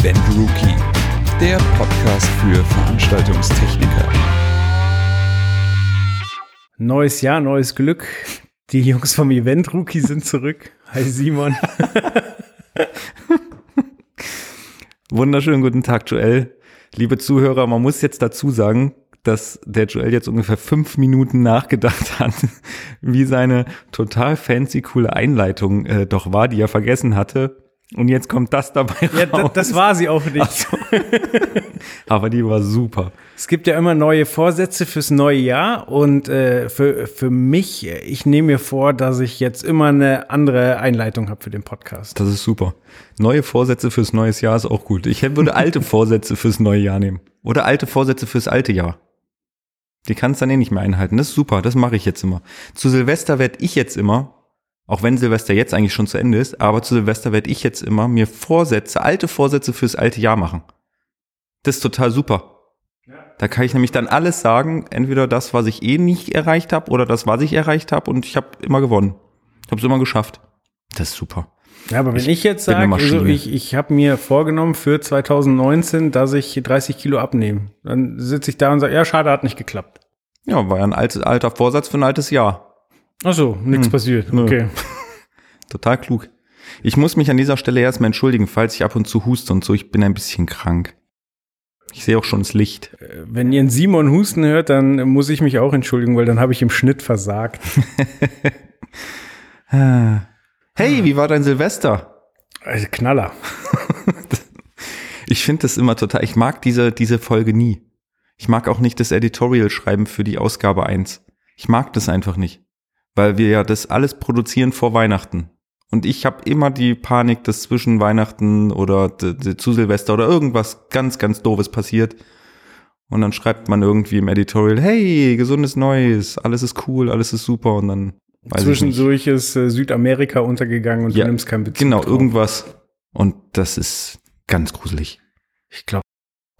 Event Rookie, der Podcast für Veranstaltungstechniker. Neues Jahr, neues Glück. Die Jungs vom Event Rookie sind zurück. Hi Simon. Wunderschönen guten Tag, Joel. Liebe Zuhörer, man muss jetzt dazu sagen, dass der Joel jetzt ungefähr fünf Minuten nachgedacht hat, wie seine total fancy, coole Einleitung äh, doch war, die er vergessen hatte. Und jetzt kommt das dabei raus. Ja, das, das war sie auch nicht. So. Aber die war super. Es gibt ja immer neue Vorsätze fürs neue Jahr und äh, für, für mich, ich nehme mir vor, dass ich jetzt immer eine andere Einleitung habe für den Podcast. Das ist super. Neue Vorsätze fürs neue Jahr ist auch gut. Ich würde alte Vorsätze fürs neue Jahr nehmen. Oder alte Vorsätze fürs alte Jahr. Die kannst dann eh nicht mehr einhalten. Das ist super, das mache ich jetzt immer. Zu Silvester werde ich jetzt immer, auch wenn Silvester jetzt eigentlich schon zu Ende ist, aber zu Silvester werde ich jetzt immer mir Vorsätze, alte Vorsätze fürs alte Jahr machen. Das ist total super. Da kann ich nämlich dann alles sagen, entweder das, was ich eh nicht erreicht habe, oder das, was ich erreicht habe, und ich habe immer gewonnen. Ich habe es immer geschafft. Das ist super. Ja, aber wenn ich, Ich jetzt sage, also ich, ich habe mir vorgenommen für 2019, dass ich 30 Kilo abnehme, dann sitze ich da und sage, ja, schade, hat nicht geklappt. Ja, war ja ein altes, alter Vorsatz für ein altes Jahr. Ach so, nichts Hm. passiert. Okay. Total klug. Ich muss mich an dieser Stelle erstmal entschuldigen, falls ich ab und zu huste und so. Ich bin ein bisschen krank. Ich sehe auch schon das Licht. Wenn ihr einen Simon husten hört, dann muss ich mich auch entschuldigen, weil dann habe ich im Schnitt versagt. Hey, wie war dein Silvester? Also Knaller. Ich finde das immer total, ich mag diese, diese Folge nie. Ich mag auch nicht das Editorial schreiben für die Ausgabe 1. Ich mag das einfach nicht. Weil wir ja das alles produzieren vor Weihnachten. Und ich habe immer die Panik, dass zwischen Weihnachten oder zu Silvester oder irgendwas ganz, ganz doofes passiert. Und dann schreibt man irgendwie im Editorial, hey, gesundes Neues, alles ist cool, alles ist super. Und dann weiß ich nicht. Zwischendurch ist äh, Südamerika untergegangen und Ja, du nimmst keinen Bezug Genau, drauf. irgendwas. Und das ist ganz gruselig. Ich glaube,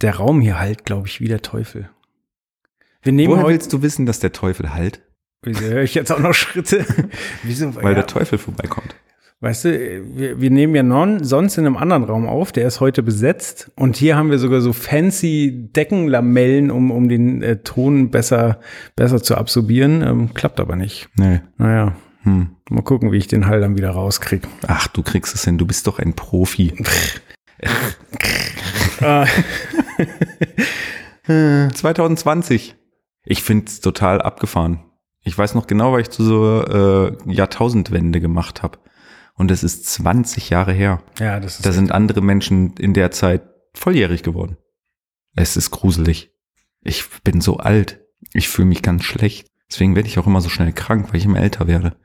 der Raum hier halt, glaube ich, wie der Teufel. Wir nehmen Woher heute, willst du wissen, dass der Teufel halt? Wieso höre ich jetzt auch noch Schritte? Wieso? Weil ja, der Teufel vorbeikommt. Weißt du, wir, wir nehmen ja non, sonst in einem anderen Raum auf, der ist heute besetzt und hier haben wir sogar so fancy Deckenlamellen, um, um den äh, Ton besser, besser zu absorbieren. Ähm, klappt aber nicht. Nee. Naja, Hm. mal gucken, wie ich den Hall dann wieder rauskriege. Ach, du kriegst es hin, du bist doch ein Profi. Ah, 2020. Ich find's total abgefahren. Ich weiß noch genau, weil ich zu so äh, Jahrtausendwende gemacht habe. Und es ist 20 Jahre her. ja, das ist Da sind andere Menschen in der Zeit volljährig geworden. Es ist gruselig. Ich bin so alt. Ich fühle mich ganz schlecht. Deswegen werde ich auch immer so schnell krank, weil ich immer älter werde.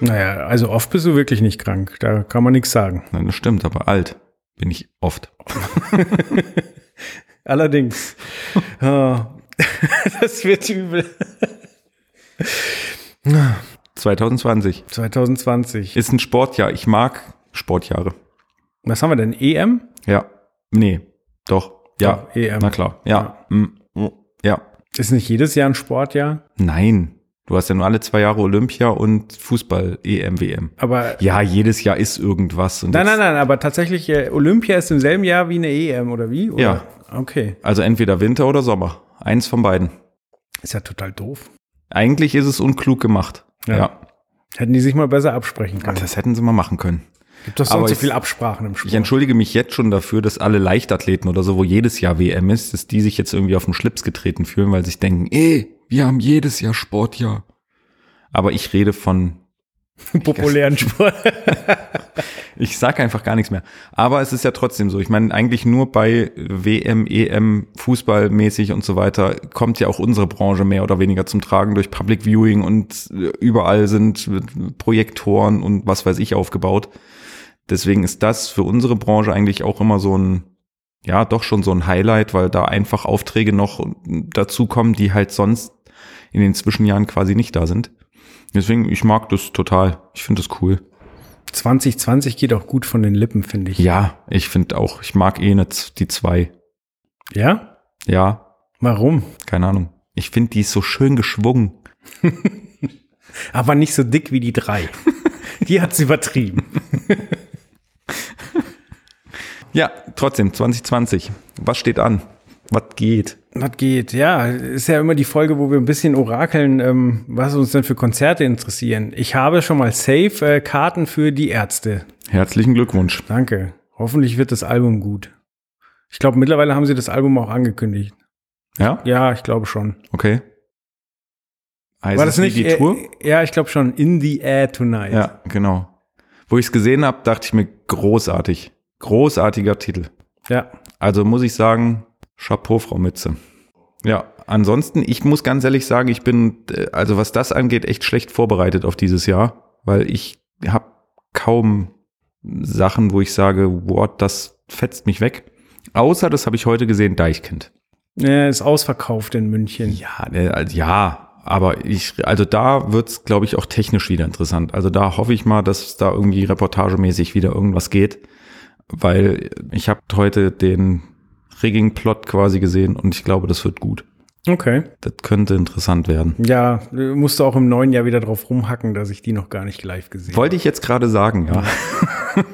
Naja, also oft bist du wirklich nicht krank. Da kann man nichts sagen. Nein, das stimmt, aber alt bin ich oft. Allerdings. Ah, das wird übel. 2020 2020. ist ein Sportjahr. Ich mag Sportjahre. Was haben wir denn? EM? Ja. Nee. Doch. Ja. Doch, EM. Na klar. Ja. Mm, Ja. Ist nicht jedes Jahr ein Sportjahr? Nein. Du hast ja nur alle zwei Jahre Olympia und Fußball, EM, WM. Aber Ja, jedes Jahr ist irgendwas. Nein, nein, nein, aber tatsächlich äh, Olympia ist im selben Jahr wie eine EM oder wie? Oder? Ja. Okay. Also entweder Winter oder Sommer. Eins von beiden. Ist ja total doof. Eigentlich ist es unklug gemacht. Ja. Ja. Hätten die sich mal besser absprechen können. Das hätten sie mal machen können. Gibt doch aber sonst so ich- viel Absprachen im Sport. Ich entschuldige mich jetzt schon dafür, dass alle Leichtathleten oder so, wo jedes Jahr WM ist, dass die sich jetzt irgendwie auf den Schlips getreten fühlen, weil sie sich denken, ey, wir haben jedes Jahr Sportjahr. Aber ich rede von, populären Sport. ich sag einfach gar nichts mehr. Aber es ist ja trotzdem so. Ich meine, eigentlich nur bei WM, EM, Fußballmäßig und so weiter kommt ja auch unsere Branche mehr oder weniger zum Tragen durch Public Viewing und äh, überall sind Projektoren und was weiß ich aufgebaut. Deswegen ist das für unsere Branche eigentlich auch immer so ein, ja, doch schon so ein Highlight, weil da einfach Aufträge noch dazukommen, die halt sonst in den Zwischenjahren quasi nicht da sind. Deswegen, ich mag das total. Ich finde das cool. 2020 geht auch gut von den Lippen, finde ich. Ja, ich finde auch, ich mag eh nicht die zwei. Ja? Ja, Warum? keine Ahnung. Ich finde die ist so schön geschwungen. Aber nicht so dick wie die drei. die hat's übertrieben. Ja, trotzdem, 2020. Was steht an? Was geht? Was geht? Ja, ist ja immer die Folge, wo wir ein bisschen orakeln, ähm, was uns denn für Konzerte interessieren. Ich habe schon mal safe äh, Karten für die Ärzte. Herzlichen Glückwunsch. Danke. Hoffentlich wird das Album gut. Ich glaube, mittlerweile haben sie das Album auch angekündigt. Ja? Ja, ich glaube schon. Okay. Heißt War das nicht die äh, Tour? Ja, ich glaube schon. In the Air Tonight. Ja, genau. Wo ich es gesehen habe, dachte ich mir, großartig. Großartiger Titel. Ja. Also muss ich sagen, Chapeau, Frau Mütze. Ja, ansonsten, ich muss ganz ehrlich sagen, ich bin, äh, also was das angeht, echt schlecht vorbereitet auf dieses Jahr, weil ich habe kaum Sachen, wo ich sage, boah, das fetzt mich weg. Außer, das habe ich heute gesehen, Deichkind. Er ist ausverkauft in München. Ja, ne, also, ja, aber ich, also da wird's, glaube ich, auch technisch wieder interessant. Also da hoffe ich mal, dass da irgendwie reportagemäßig wieder irgendwas geht, weil ich habe heute den Rigging-Plot quasi gesehen und ich glaube, das wird gut. Okay. Das könnte interessant werden. Ja, musst du auch im neuen Jahr wieder drauf rumhacken, dass ich die noch gar nicht live gesehen habe. Wollte ich jetzt gerade sagen, ja.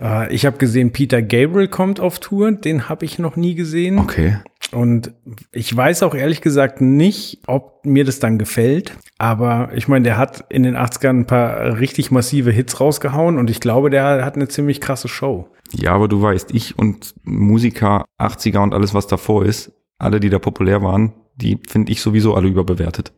Äh, ich habe gesehen, Peter Gabriel kommt auf Tour. Den habe ich noch nie gesehen. Okay. Und ich weiß auch ehrlich gesagt nicht, ob mir das dann gefällt. Aber ich meine, der hat in den 80ern ein paar richtig massive Hits rausgehauen und ich glaube, der hat eine ziemlich krasse Show. Ja, aber du weißt, ich und Musiker 80er und alles, was davor ist, alle, die da populär waren, die finde ich sowieso alle überbewertet.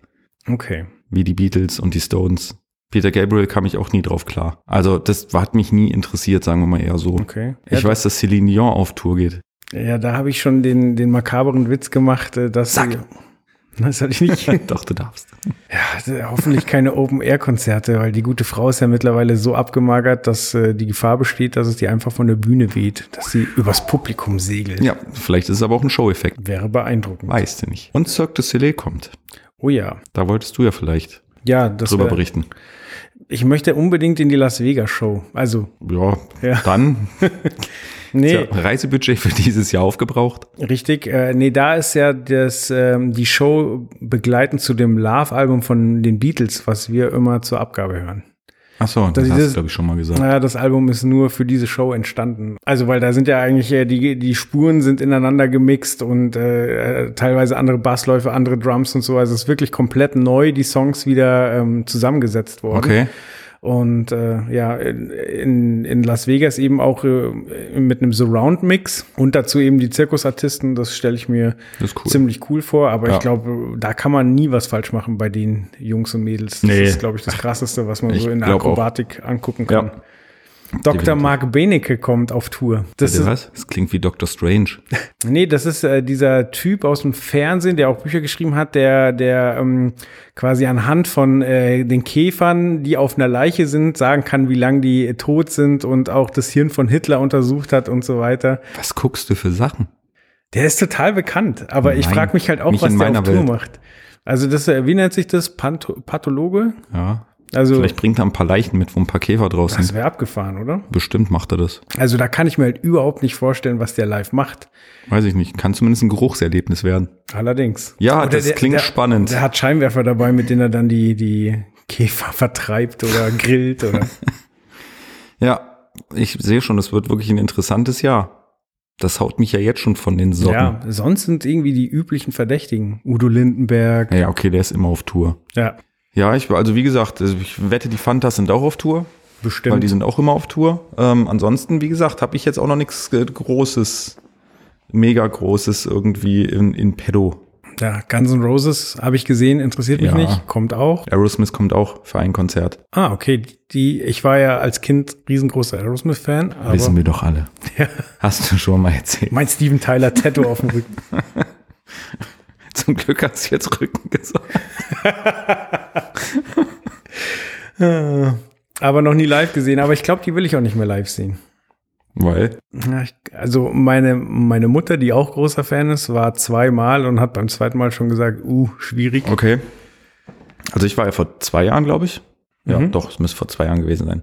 Okay. Wie die Beatles und die Stones. Peter Gabriel kam ich auch nie drauf klar. Also das hat mich nie interessiert, sagen wir mal eher so. Okay. Ich ja, weiß, dass Celine Dion auf Tour geht. Ja, da habe ich schon den, den makaberen Witz gemacht, äh, dass. Sag. sie- Das hatte ich nicht. Doch, du darfst. Ja, hoffentlich keine Open-Air-Konzerte, weil die gute Frau ist ja mittlerweile so abgemagert, dass äh, die Gefahr besteht, dass es die einfach von der Bühne weht, dass sie übers Publikum segelt. Ja, vielleicht ist es aber auch ein Show-Effekt. Wäre beeindruckend. Weißt du nicht. Und Cirque du Soleil kommt. Oh ja. Da wolltest du ja vielleicht Ja, das drüber wär, berichten. Ich möchte unbedingt in die Las Vegas Show. Also, Ja, Ja. dann nee, ja, Reisebudget für dieses Jahr aufgebraucht. richtig. Äh, nee, da ist ja das, ähm, die Show begleitend zu dem Love-Album von den Beatles, was wir immer zur Abgabe hören. Ach so, das, Das hast du, glaube ich, schon mal gesagt. Naja, das Album ist nur für diese Show entstanden. Also, weil da sind ja eigentlich, äh, die, die Spuren sind ineinander gemixt und äh, äh, teilweise andere Bassläufe, andere Drums und so. Also es ist wirklich komplett neu, die Songs wieder ähm, zusammengesetzt worden. Okay. Und äh, ja, in, in Las Vegas eben auch äh, mit einem Surround-Mix und dazu eben die Zirkusartisten, das stelle ich mir cool. ziemlich cool vor, aber Ja. ich glaube, da kann man nie was falsch machen bei den Jungs und Mädels. Das Nee. ist, glaube ich, das Krasseste, was man Ich so in der glaub auch. Akrobatik angucken kann. Ja. Dr. Definitiv. Mark Benecke kommt auf Tour. Das ist, was? Das klingt wie Doctor Strange. nee, das ist äh, dieser Typ aus dem Fernsehen, der auch Bücher geschrieben hat, der, der ähm, quasi anhand von äh, den Käfern, die auf einer Leiche sind, sagen kann, wie lange die äh, tot sind und auch das Hirn von Hitler untersucht hat und so weiter. Was guckst du für Sachen? Der ist total bekannt, aber ich Nein, frage mich halt auch, was der auf meiner Tour Welt. macht. Also das, äh, wie nennt sich das? Pathologe? Ja. Also Vielleicht bringt er ein paar Leichen mit, wo ein paar Käfer draus das sind. wäre abgefahren, oder? Bestimmt macht er das. Also da kann ich mir halt überhaupt nicht vorstellen, was der live macht. Weiß ich nicht. Kann zumindest ein Geruchserlebnis werden. Allerdings. Ja, Oder das klingt der, spannend. Der hat Scheinwerfer dabei, mit denen er dann die, die Käfer vertreibt oder grillt oder. Ja, ich sehe schon, es wird wirklich ein interessantes Jahr. Das haut mich ja jetzt schon von den Socken. ja, sonst sind irgendwie die üblichen Verdächtigen. Udo Lindenberg. Ja, okay, der ist immer auf Tour. Ja, Ja, ich, also wie gesagt, also ich wette, die Fantas sind auch auf Tour, bestimmt. weil die sind auch immer auf Tour. Ähm, ansonsten, wie gesagt, habe ich jetzt auch noch nichts äh, Großes, mega Großes irgendwie in, in pedo. ja, Guns N' Roses habe ich gesehen, interessiert mich Ja. nicht, kommt auch. Aerosmith kommt auch für ein Konzert. Ah, okay. Die, ich war ja als Kind riesengroßer Aerosmith-Fan, Wissen wir doch alle. Ja. Hast du schon mal erzählt. mein Steven Tyler Tattoo auf dem Rücken. Zum Glück hast du jetzt Rücken gesagt. aber noch nie live gesehen. Aber ich glaube, die will ich auch nicht mehr live sehen. Weil, also meine, meine Mutter, die auch großer Fan ist, war zweimal und hat beim zweiten Mal schon gesagt, uh, schwierig. okay. Also ich war ja vor zwei Jahren, glaube ich. Ja, Mhm. doch, es müsste vor zwei Jahren gewesen sein.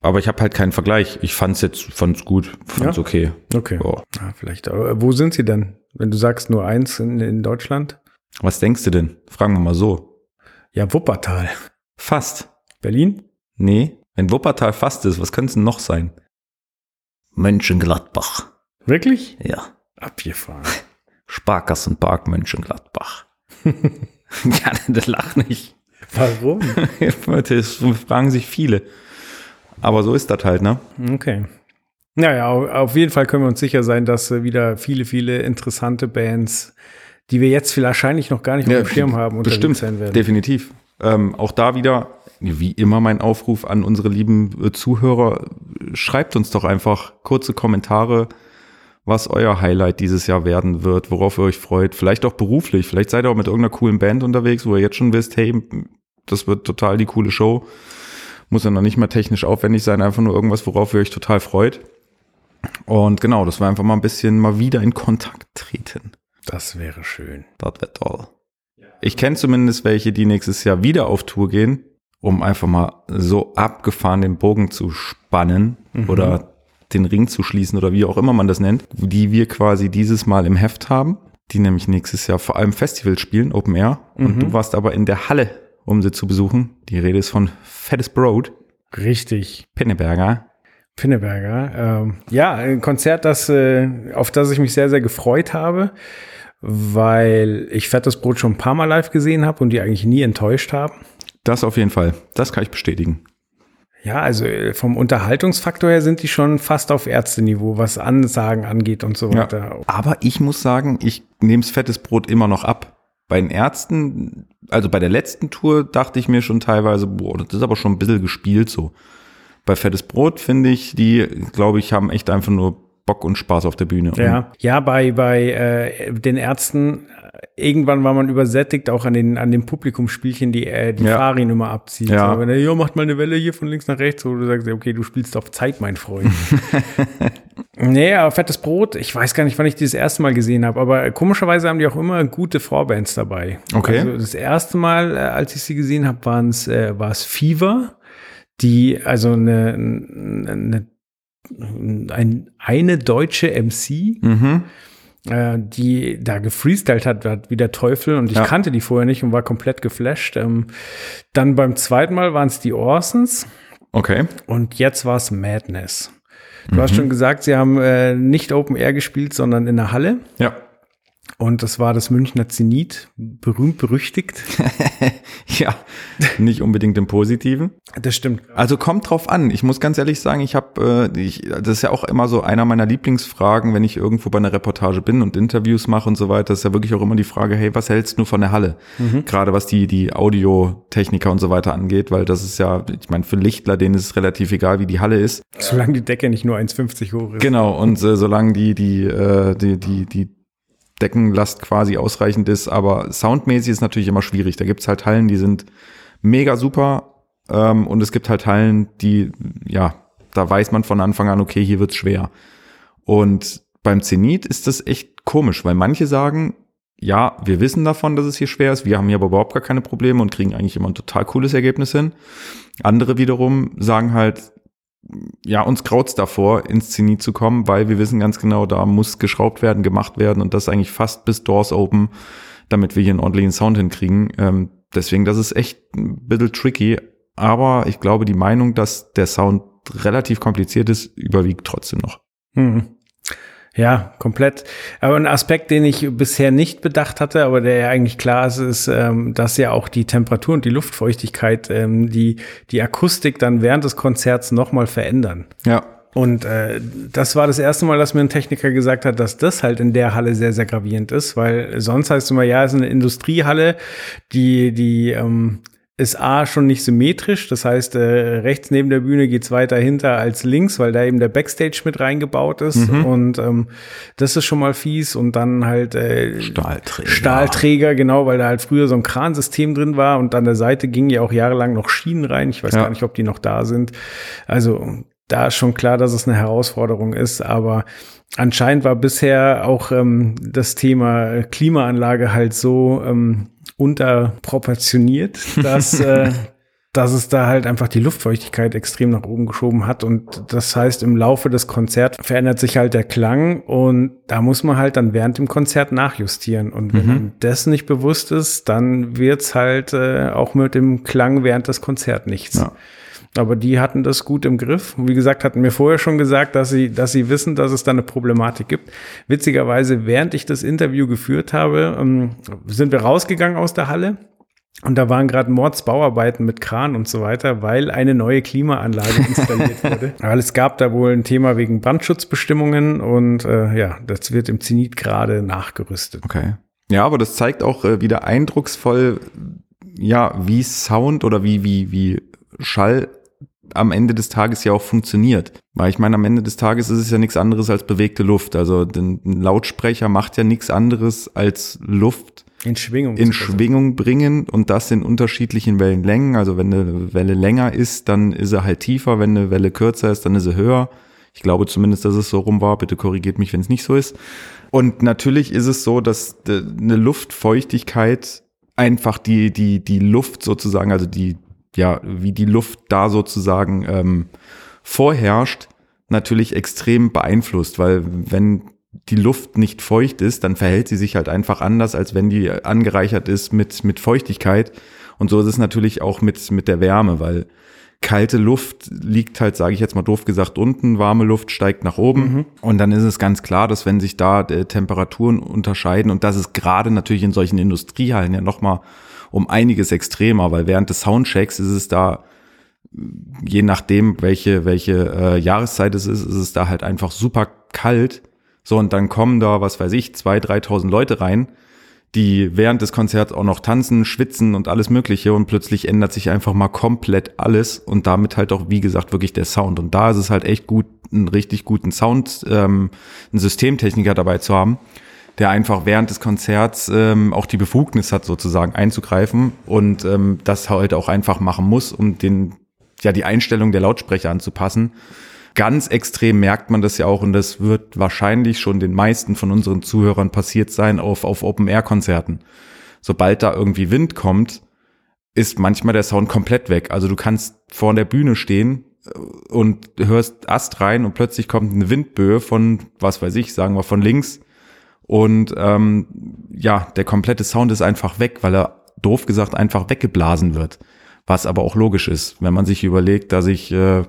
Aber ich habe halt keinen Vergleich. Ich fand's jetzt, fand's gut, fand's Ja? okay. Okay. Ja. Ja, vielleicht. Aber wo sind sie denn? Wenn du sagst nur eins in, in Deutschland? Was denkst du denn? Fragen wir mal so. Ja, Wuppertal. Fast. Berlin? Nee. Wenn Wuppertal fast ist, was könnte es denn noch sein? Mönchengladbach. Wirklich? Ja. Abgefahren. Sparkassenpark Mönchengladbach. ja, das lach nicht. Warum? Das fragen sich viele. Aber so ist das halt, ne? Okay. Naja, au- auf jeden Fall können wir uns sicher sein, dass äh, wieder viele, viele interessante Bands, die wir jetzt wahrscheinlich noch gar nicht auf dem Schirm haben, unterwegs bestimmt, sein werden. definitiv. Ähm, auch da wieder, wie immer, mein Aufruf an unsere lieben äh, Zuhörer. Schreibt uns doch einfach kurze Kommentare, was euer Highlight dieses Jahr werden wird, worauf ihr euch freut. Vielleicht auch beruflich. Vielleicht seid ihr auch mit irgendeiner coolen Band unterwegs, wo ihr jetzt schon wisst, hey, das wird total die coole Show. Muss ja noch nicht mal technisch aufwendig sein, einfach nur irgendwas, worauf ihr euch total freut. Und genau, das war einfach mal ein bisschen mal wieder in Kontakt treten. Das wäre schön. Das wäre toll. Ich kenne zumindest welche, die nächstes Jahr wieder auf Tour gehen, um einfach mal so abgefahren den Bogen zu spannen oder den Ring zu schließen oder wie auch immer man das nennt, die wir quasi dieses Mal im Heft haben, die nämlich nächstes Jahr vor allem Festivals spielen, Open Air. Und du warst aber in der Halle, um sie zu besuchen. Die Rede ist von Fettes Broad, Richtig. Pinneberger. Pinneberger. Ähm, ja, ein Konzert, das, äh, auf das ich mich sehr, sehr gefreut habe, weil ich Fettes Brot schon ein paar Mal live gesehen habe und die eigentlich nie enttäuscht haben. Das auf jeden Fall. Das kann ich bestätigen. Ja, also äh, vom Unterhaltungsfaktor her sind die schon fast auf Ärzteniveau, was Ansagen angeht und so weiter. Aber ich muss sagen, ich nehme fettes Brot immer noch ab. Bei den Ärzten, also bei der letzten Tour dachte ich mir schon teilweise, boah, das ist aber schon ein bisschen gespielt so. Bei fettes Brot finde ich, die, glaube ich, haben echt einfach nur Bock und Spaß auf der Bühne. Ja, ja, bei, bei äh, den Ärzten, äh, irgendwann war man übersättigt, auch an den, an den Publikumsspielchen, die äh, die Ja. Farin immer abzieht. Ja. So, wenn er, ja, macht mal eine Welle hier von links nach rechts, wo du sagst, okay, du spielst auf Zeit, mein Freund. nee, aber fettes Brot, ich weiß gar nicht, wann ich die das erste Mal gesehen habe, aber komischerweise haben die auch immer gute Vorbands dabei. Okay. Also das erste Mal, äh, als ich sie gesehen habe, waren es äh, war es Fever, die, also eine, eine, ein, eine deutsche MC, Mhm. äh, die da gefreestylt hat, hat wie der Teufel und ich Ja. kannte die vorher nicht und war komplett geflasht. Ähm, dann beim zweiten Mal waren es die Orsons Okay. und jetzt war es Madness. Du Mhm. hast schon gesagt, sie haben äh, nicht Open Air gespielt, sondern in der Halle. Ja. Und das war das Münchner Zenit, berühmt berüchtigt. Ja. Nicht unbedingt im Positiven. Das stimmt. Also kommt drauf an. Ich muss ganz ehrlich sagen, ich habe, äh, ich, das ist ja auch immer so einer meiner Lieblingsfragen, wenn ich irgendwo bei einer Reportage bin und Interviews mache und so weiter, ist ja wirklich auch immer die Frage, hey, was hältst du von der Halle? Gerade was die die Audiotechniker und so weiter angeht, weil das ist ja, ich meine, für Lichtler denen ist es relativ egal, wie die Halle ist. Solange die Decke nicht nur 1,50 hoch ist. Genau. Und äh, solange die die äh, die die die Deckenlast quasi ausreichend ist, aber soundmäßig ist natürlich immer schwierig. Da gibt's halt Hallen, die sind mega super ähm, und es gibt halt Hallen, die, ja, da weiß man von Anfang an, okay, hier wird's schwer. Und beim Zenit ist das echt komisch, weil manche sagen, ja, wir wissen davon, dass es hier schwer ist, wir haben hier aber überhaupt gar keine Probleme und kriegen eigentlich immer ein total cooles Ergebnis hin. Andere wiederum sagen halt, ja, uns graut's davor, ins Zenit zu kommen, weil wir wissen ganz genau, da muss geschraubt werden, gemacht werden und das eigentlich fast bis Doors open, damit wir hier einen ordentlichen Sound hinkriegen. Ähm, deswegen, das ist echt ein bisschen tricky, aber ich glaube, die Meinung, dass der Sound relativ kompliziert ist, überwiegt trotzdem noch. Hm. Ja, komplett. Aber ein Aspekt, den ich bisher nicht bedacht hatte, aber der ja eigentlich klar ist, ist, ähm, dass ja auch die Temperatur und die Luftfeuchtigkeit ähm, die, die Akustik dann während des Konzerts nochmal verändern. Ja, Und äh, das war das erste Mal, dass mir ein Techniker gesagt hat, dass das halt in der Halle sehr, sehr gravierend ist, weil sonst heißt es immer, ja, es ist eine Industriehalle, die, die ähm, ist A schon nicht symmetrisch, das heißt, äh, rechts neben der Bühne geht's weiter hinter als links, weil da eben der Backstage mit reingebaut ist und ähm, das ist schon mal fies und dann halt äh, Stahlträger. Stahlträger, genau, weil da halt früher so ein Kransystem drin war und an der Seite gingen ja auch jahrelang noch Schienen rein. Ich weiß Ja. gar nicht, ob die noch da sind. Also da ist schon klar, dass es eine Herausforderung ist, aber anscheinend war bisher auch ähm, das Thema Klimaanlage halt so ähm, unterproportioniert, dass äh, dass es da halt einfach die Luftfeuchtigkeit extrem nach oben geschoben hat. Und das heißt, im Laufe des Konzerts verändert sich halt der Klang und da muss man halt dann während dem Konzert nachjustieren. Und wenn man das nicht bewusst ist, dann wird's halt äh, auch mit dem Klang während des Konzerts nichts. Ja. Aber die hatten das gut im Griff. Und wie gesagt, hatten mir vorher schon gesagt, dass sie, dass sie wissen, dass es da eine Problematik gibt. Witzigerweise, während ich das Interview geführt habe, ähm, sind wir rausgegangen aus der Halle. Und da waren gerade Mordsbauarbeiten mit Kran und so weiter, weil eine neue Klimaanlage installiert wurde. Weil es gab da wohl ein Thema wegen Brandschutzbestimmungen und äh, ja, das wird im Zenit gerade nachgerüstet. Okay. Ja, aber das zeigt auch äh, wieder eindrucksvoll, ja, wie Sound oder wie, wie, wie Schall am Ende des Tages ja auch funktioniert. Weil ich meine, am Ende des Tages ist es ja nichts anderes als bewegte Luft. Also ein Lautsprecher macht ja nichts anderes als Luft In Schwingung. in. Schwingung bringen und das in unterschiedlichen Wellenlängen. Also wenn eine Welle länger ist, dann ist er halt tiefer. Wenn eine Welle kürzer ist, dann ist er höher. Ich glaube zumindest, dass es so rum war. Bitte korrigiert mich, wenn es nicht so ist. Und natürlich ist es so, dass eine Luftfeuchtigkeit einfach die, die, die Luft sozusagen, also die, ja, wie die Luft da sozusagen ähm, vorherrscht, natürlich extrem beeinflusst, weil wenn die Luft nicht feucht ist, dann verhält sie sich halt einfach anders, als wenn die angereichert ist mit, mit Feuchtigkeit. Und so ist es natürlich auch mit, mit der Wärme, weil kalte Luft liegt halt, sage ich jetzt mal doof gesagt, unten, warme Luft steigt nach oben. Und dann ist es ganz klar, dass wenn sich da äh, Temperaturen unterscheiden, und das ist gerade natürlich in solchen Industriehallen ja nochmal um einiges extremer, weil während des Soundchecks ist es da je nachdem, welche, welche äh, Jahreszeit es ist, ist es da halt einfach super kalt. So, und dann kommen da, was weiß ich, zwei, dreitausend Leute rein, die während des Konzerts auch noch tanzen, schwitzen und alles Mögliche und plötzlich ändert sich einfach mal komplett alles und damit halt auch, wie gesagt, wirklich der Sound. Und da ist es halt echt gut, einen richtig guten Sound, ähm, einen Systemtechniker dabei zu haben, der einfach während des Konzerts ähm, auch die Befugnis hat, sozusagen einzugreifen und ähm, das halt auch einfach machen muss, um den, ja, die Einstellung der Lautsprecher anzupassen. Ganz extrem merkt man das ja auch und das wird wahrscheinlich schon den meisten von unseren Zuhörern passiert sein auf, auf Open-Air-Konzerten. Sobald da irgendwie Wind kommt, ist manchmal der Sound komplett weg. Also du kannst vor der Bühne stehen äh, und hörst Ast rein und plötzlich kommt eine Windböe von, was weiß ich, sagen wir von links. Und ähm, ja, der komplette Sound ist einfach weg, weil er doof gesagt einfach weggeblasen wird. Was aber auch logisch ist, wenn man sich überlegt, dass ich äh,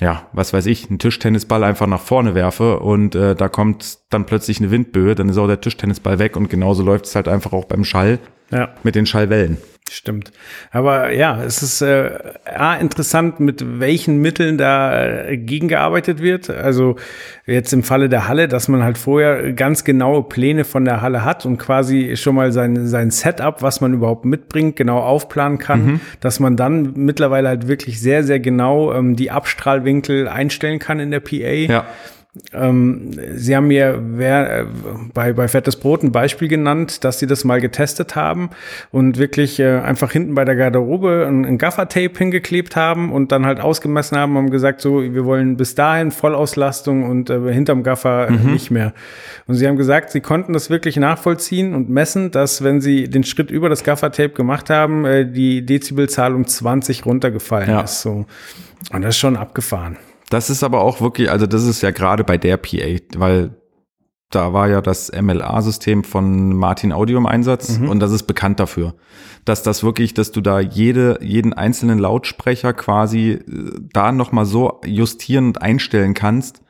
ja, was weiß ich, einen Tischtennisball einfach nach vorne werfe und äh, da kommt dann plötzlich eine Windböe, dann ist auch der Tischtennisball weg und genauso läuft es halt einfach auch beim Schall Ja. mit den Schallwellen. Stimmt. Aber ja, es ist äh, A, interessant, mit welchen Mitteln da äh, gegengearbeitet wird. Also jetzt im Falle der Halle, dass man halt vorher ganz genaue Pläne von der Halle hat und quasi schon mal sein, sein Setup, was man überhaupt mitbringt, genau aufplanen kann, dass man dann mittlerweile halt wirklich sehr, sehr genau ähm, die Abstrahlwinkel einstellen kann in der PA. Ja, Ähm, Sie haben mir wer, äh, bei, bei Fettes Brot ein Beispiel genannt, dass Sie das mal getestet haben und wirklich äh, einfach hinten bei der Garderobe ein, ein Gaffer-Tape hingeklebt haben und dann halt ausgemessen haben und gesagt, so, wir wollen bis dahin Vollauslastung und äh, hinterm Gaffer äh, nicht mehr. Und Sie haben gesagt, Sie konnten das wirklich nachvollziehen und messen, dass wenn Sie den Schritt über das Gaffer-Tape gemacht haben, äh, die Dezibelzahl um 20 runtergefallen Ja. ist. So. Und das ist schon abgefahren. Das ist aber auch wirklich, also das ist ja gerade bei der PA, weil da war ja das MLA-System von Martin Audio im Einsatz und das ist bekannt dafür, dass das wirklich, dass du da jede, jeden einzelnen Lautsprecher quasi äh, da nochmal so justieren und einstellen kannst,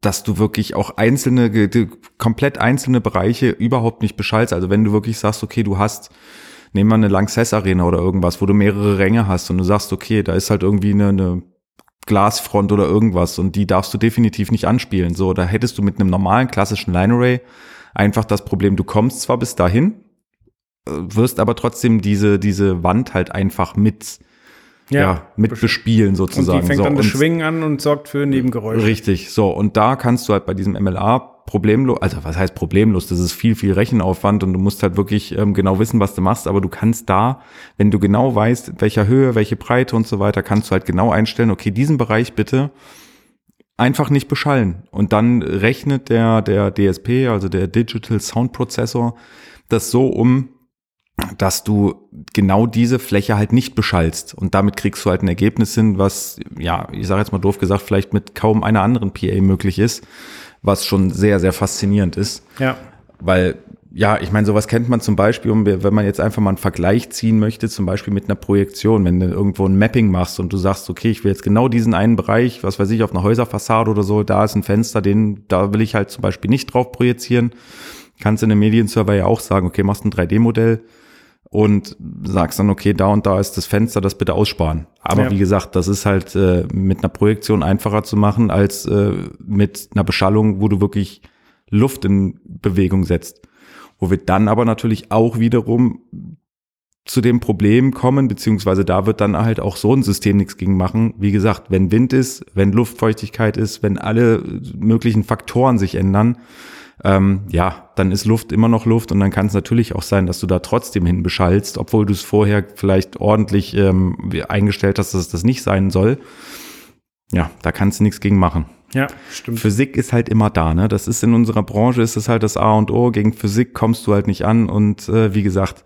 dass du wirklich auch einzelne, komplett einzelne Bereiche überhaupt nicht beschallst. Also wenn du wirklich sagst, okay, du hast, nehmen wir eine Lanxess Arena oder irgendwas, wo du mehrere Ränge hast und du sagst, okay, da ist halt irgendwie eine, eine Glasfront oder irgendwas und die darfst du definitiv nicht anspielen. So, da hättest du mit einem normalen klassischen Line Array einfach das Problem, du kommst zwar bis dahin, äh, wirst aber trotzdem diese, diese Wand halt einfach mit, ja, mit bespielen Und sozusagen. die fängt so, dann das und- Schwingen an und sorgt für Nebengeräusche. Richtig, so. Und da kannst du halt bei diesem MLA problemlos, also was heißt problemlos? Das ist viel, viel Rechenaufwand und du musst halt wirklich ähm, genau wissen, was du machst. Aber du kannst da, wenn du genau weißt, welcher Höhe, welche Breite und so weiter, kannst du halt genau einstellen, okay, diesen Bereich bitte einfach nicht beschallen. Und dann rechnet der, der DSP, also der Digital Sound Processor, das so um, dass du genau diese Fläche halt nicht beschallst. Und damit kriegst du halt ein Ergebnis hin, was, ja, ich sage jetzt mal doof gesagt, vielleicht mit kaum einer anderen PA möglich ist, was schon sehr, sehr faszinierend ist. Ja. Weil ja, ich meine, sowas kennt man zum Beispiel, wenn man jetzt einfach mal einen Vergleich ziehen möchte, zum Beispiel mit einer Projektion, wenn du irgendwo ein Mapping machst und du sagst, okay, ich will jetzt genau diesen einen Bereich, was weiß ich, auf einer Häuserfassade oder so, da ist ein Fenster, den, da will ich halt zum Beispiel nicht drauf projizieren. Kannst in einem Medienserver ja auch sagen, okay, machst ein 3D-Modell und sagst dann, okay, da und da ist das Fenster, das bitte aussparen. Aber ja. wie gesagt, das ist halt äh, mit einer Projektion einfacher zu machen als äh, mit einer Beschallung, wo du wirklich Luft in Bewegung setzt. Wo wir dann aber natürlich auch wiederum zu dem Problem kommen, beziehungsweise da wird dann halt auch so ein System nichts gegen machen. Wie gesagt, wenn Wind ist, wenn Luftfeuchtigkeit ist, wenn alle möglichen Faktoren sich ändern, ähm, ja, dann ist Luft immer noch Luft und dann kann es natürlich auch sein, dass du da trotzdem hin beschallst, obwohl du es vorher vielleicht ordentlich ähm, eingestellt hast, dass es das nicht sein soll. Ja, da kannst du nichts gegen machen. Ja, stimmt. Physik ist halt immer da, ne? Das ist in unserer Branche ist es halt das A und O. Gegen Physik kommst du halt nicht an und äh, wie gesagt,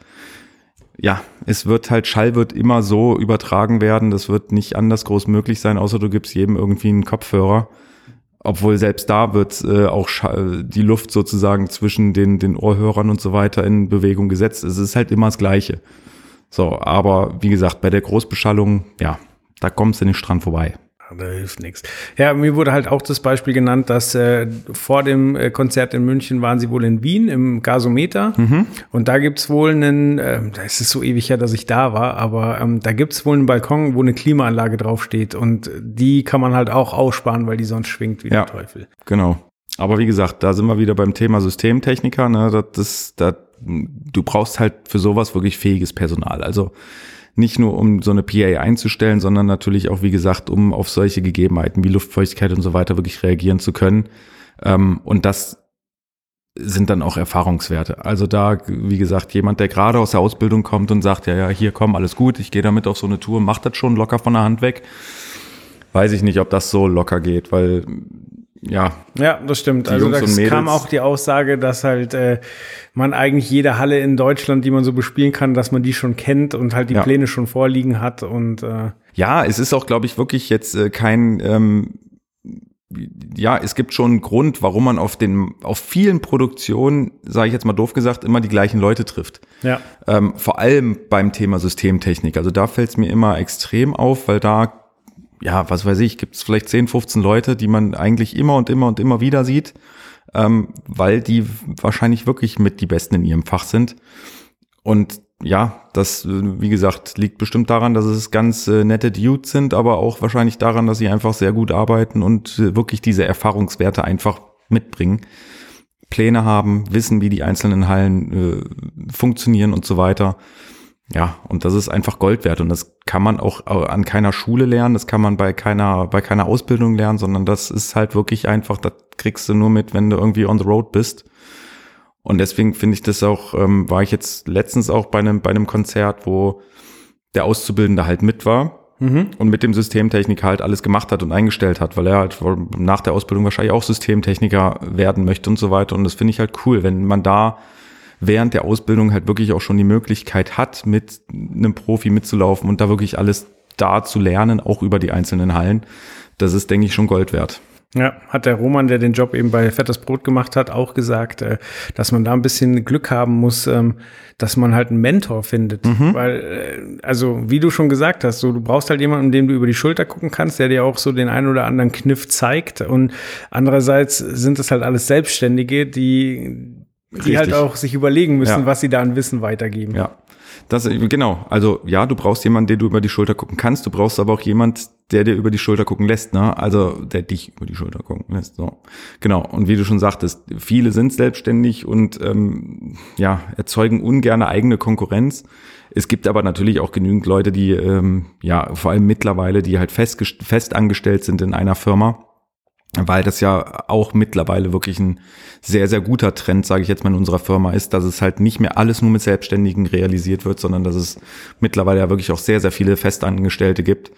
ja, es wird halt Schall wird immer so übertragen werden. Das wird nicht anders groß möglich sein, außer du gibst jedem irgendwie einen Kopfhörer. Obwohl selbst da wird äh, auch die Luft sozusagen zwischen den, den Ohrhörern und so weiter in Bewegung gesetzt. Es ist halt immer das Gleiche. So, aber wie gesagt, bei der Großbeschallung, ja, da kommst du nicht dran vorbei da hilft nichts. Ja, mir wurde halt auch das Beispiel genannt, dass äh, vor dem äh, Konzert in München waren sie wohl in Wien im Gasometer. Mhm. Und da gibt's wohl einen, äh, da ist es so ewig her, dass ich da war, aber ähm, da gibt's wohl einen Balkon, wo eine Klimaanlage draufsteht. Und die kann man halt auch aussparen, weil die sonst schwingt wie ja, der Teufel. Genau. Aber wie gesagt, da sind wir wieder beim Thema Systemtechniker. Ne? Das, das, das, du brauchst halt für sowas wirklich fähiges Personal. Also nicht nur um so eine PA einzustellen, sondern natürlich auch, wie gesagt, um auf solche Gegebenheiten wie Luftfeuchtigkeit und so weiter wirklich reagieren zu können. Ähm, und das sind dann auch Erfahrungswerte. Also da, wie gesagt, jemand, der gerade aus der Ausbildung kommt und sagt, ja, ja, hier komm, alles gut, ich gehe damit auf so eine Tour, macht das schon locker von der Hand weg. Weiß ich nicht, ob das so locker geht, weil ja. Ja, das stimmt. Also da kam auch die Aussage, dass halt äh, man eigentlich jede Halle in Deutschland, die man so bespielen kann, dass man die schon kennt und halt die ja. Pläne schon vorliegen hat und äh ja, es ist auch, glaube ich, wirklich jetzt äh, kein ähm, ja, es gibt schon einen Grund, warum man auf den auf vielen Produktionen, sage ich jetzt mal doof gesagt, immer die gleichen Leute trifft. Ja. Ähm, vor allem beim Thema Systemtechnik. Also da fällt es mir immer extrem auf, weil da ja, was weiß ich, gibt es vielleicht 10, 15 Leute, die man eigentlich immer und immer und immer wieder sieht, ähm, weil die wahrscheinlich wirklich mit die Besten in ihrem Fach sind. Und ja, das, wie gesagt, liegt bestimmt daran, dass es ganz äh, nette Dudes sind, aber auch wahrscheinlich daran, dass sie einfach sehr gut arbeiten und äh, wirklich diese Erfahrungswerte einfach mitbringen. Pläne haben, wissen, wie die einzelnen Hallen äh, funktionieren und so weiter. Ja, und das ist einfach Gold wert und das kann man auch an keiner Schule lernen, das kann man bei keiner, bei keiner Ausbildung lernen, sondern das ist halt wirklich einfach, das kriegst du nur mit, wenn du irgendwie on the road bist. Und deswegen finde ich das auch, ähm, war ich jetzt letztens auch bei einem, bei einem Konzert, wo der Auszubildende halt mit war mhm. und mit dem Systemtechniker halt alles gemacht hat und eingestellt hat, weil er halt nach der Ausbildung wahrscheinlich auch Systemtechniker werden möchte und so weiter. Und das finde ich halt cool, wenn man da während der Ausbildung halt wirklich auch schon die Möglichkeit hat, mit einem Profi mitzulaufen und da wirklich alles da zu lernen, auch über die einzelnen Hallen. Das ist, denke ich, schon Gold wert. Ja, hat der Roman, der den Job eben bei Fettes Brot gemacht hat, auch gesagt, äh, dass man da ein bisschen Glück haben muss, ähm, dass man halt einen Mentor findet. Mhm. Weil, äh, also wie du schon gesagt hast, so du brauchst halt jemanden, dem du über die Schulter gucken kannst, der dir auch so den einen oder anderen Kniff zeigt. Und andererseits sind es halt alles Selbstständige, die die halt auch sich überlegen müssen, ja. was sie da an Wissen weitergeben. Ja. Das, genau. Also, ja, du brauchst jemanden, den du über die Schulter gucken kannst. Du brauchst aber auch jemand, der dir über die Schulter gucken lässt, ne? Also, der dich über die Schulter gucken lässt, so. Genau. Und wie du schon sagtest, viele sind selbstständig und, ähm, ja, erzeugen ungerne eigene Konkurrenz. Es gibt aber natürlich auch genügend Leute, die, ähm, ja, vor allem mittlerweile, die halt fest, fest angestellt sind in einer Firma weil das ja auch mittlerweile wirklich ein sehr, sehr guter Trend, sage ich jetzt mal, in unserer Firma ist, dass es halt nicht mehr alles nur mit Selbstständigen realisiert wird, sondern dass es mittlerweile ja wirklich auch sehr, sehr viele Festangestellte gibt.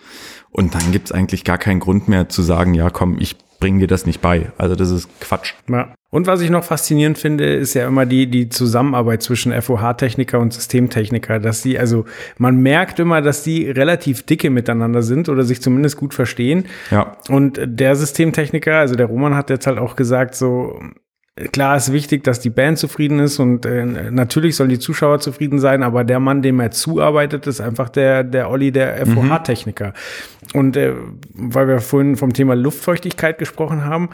Und dann gibt es eigentlich gar keinen Grund mehr zu sagen, ja komm, ich bringe dir das nicht bei. Also das ist Quatsch. Ja. Und was ich noch faszinierend finde, ist ja immer die, die Zusammenarbeit zwischen FOH-Techniker und Systemtechniker, dass sie, also man merkt immer, dass die relativ dicke miteinander sind oder sich zumindest gut verstehen. Ja. Und der Systemtechniker, also der Roman hat jetzt halt auch gesagt, so, klar ist wichtig, dass die Band zufrieden ist und äh, natürlich sollen die Zuschauer zufrieden sein, aber der Mann, dem er zuarbeitet, ist einfach der, der Olli, der FOH-Techniker. Und äh, weil wir vorhin vom Thema Luftfeuchtigkeit gesprochen haben,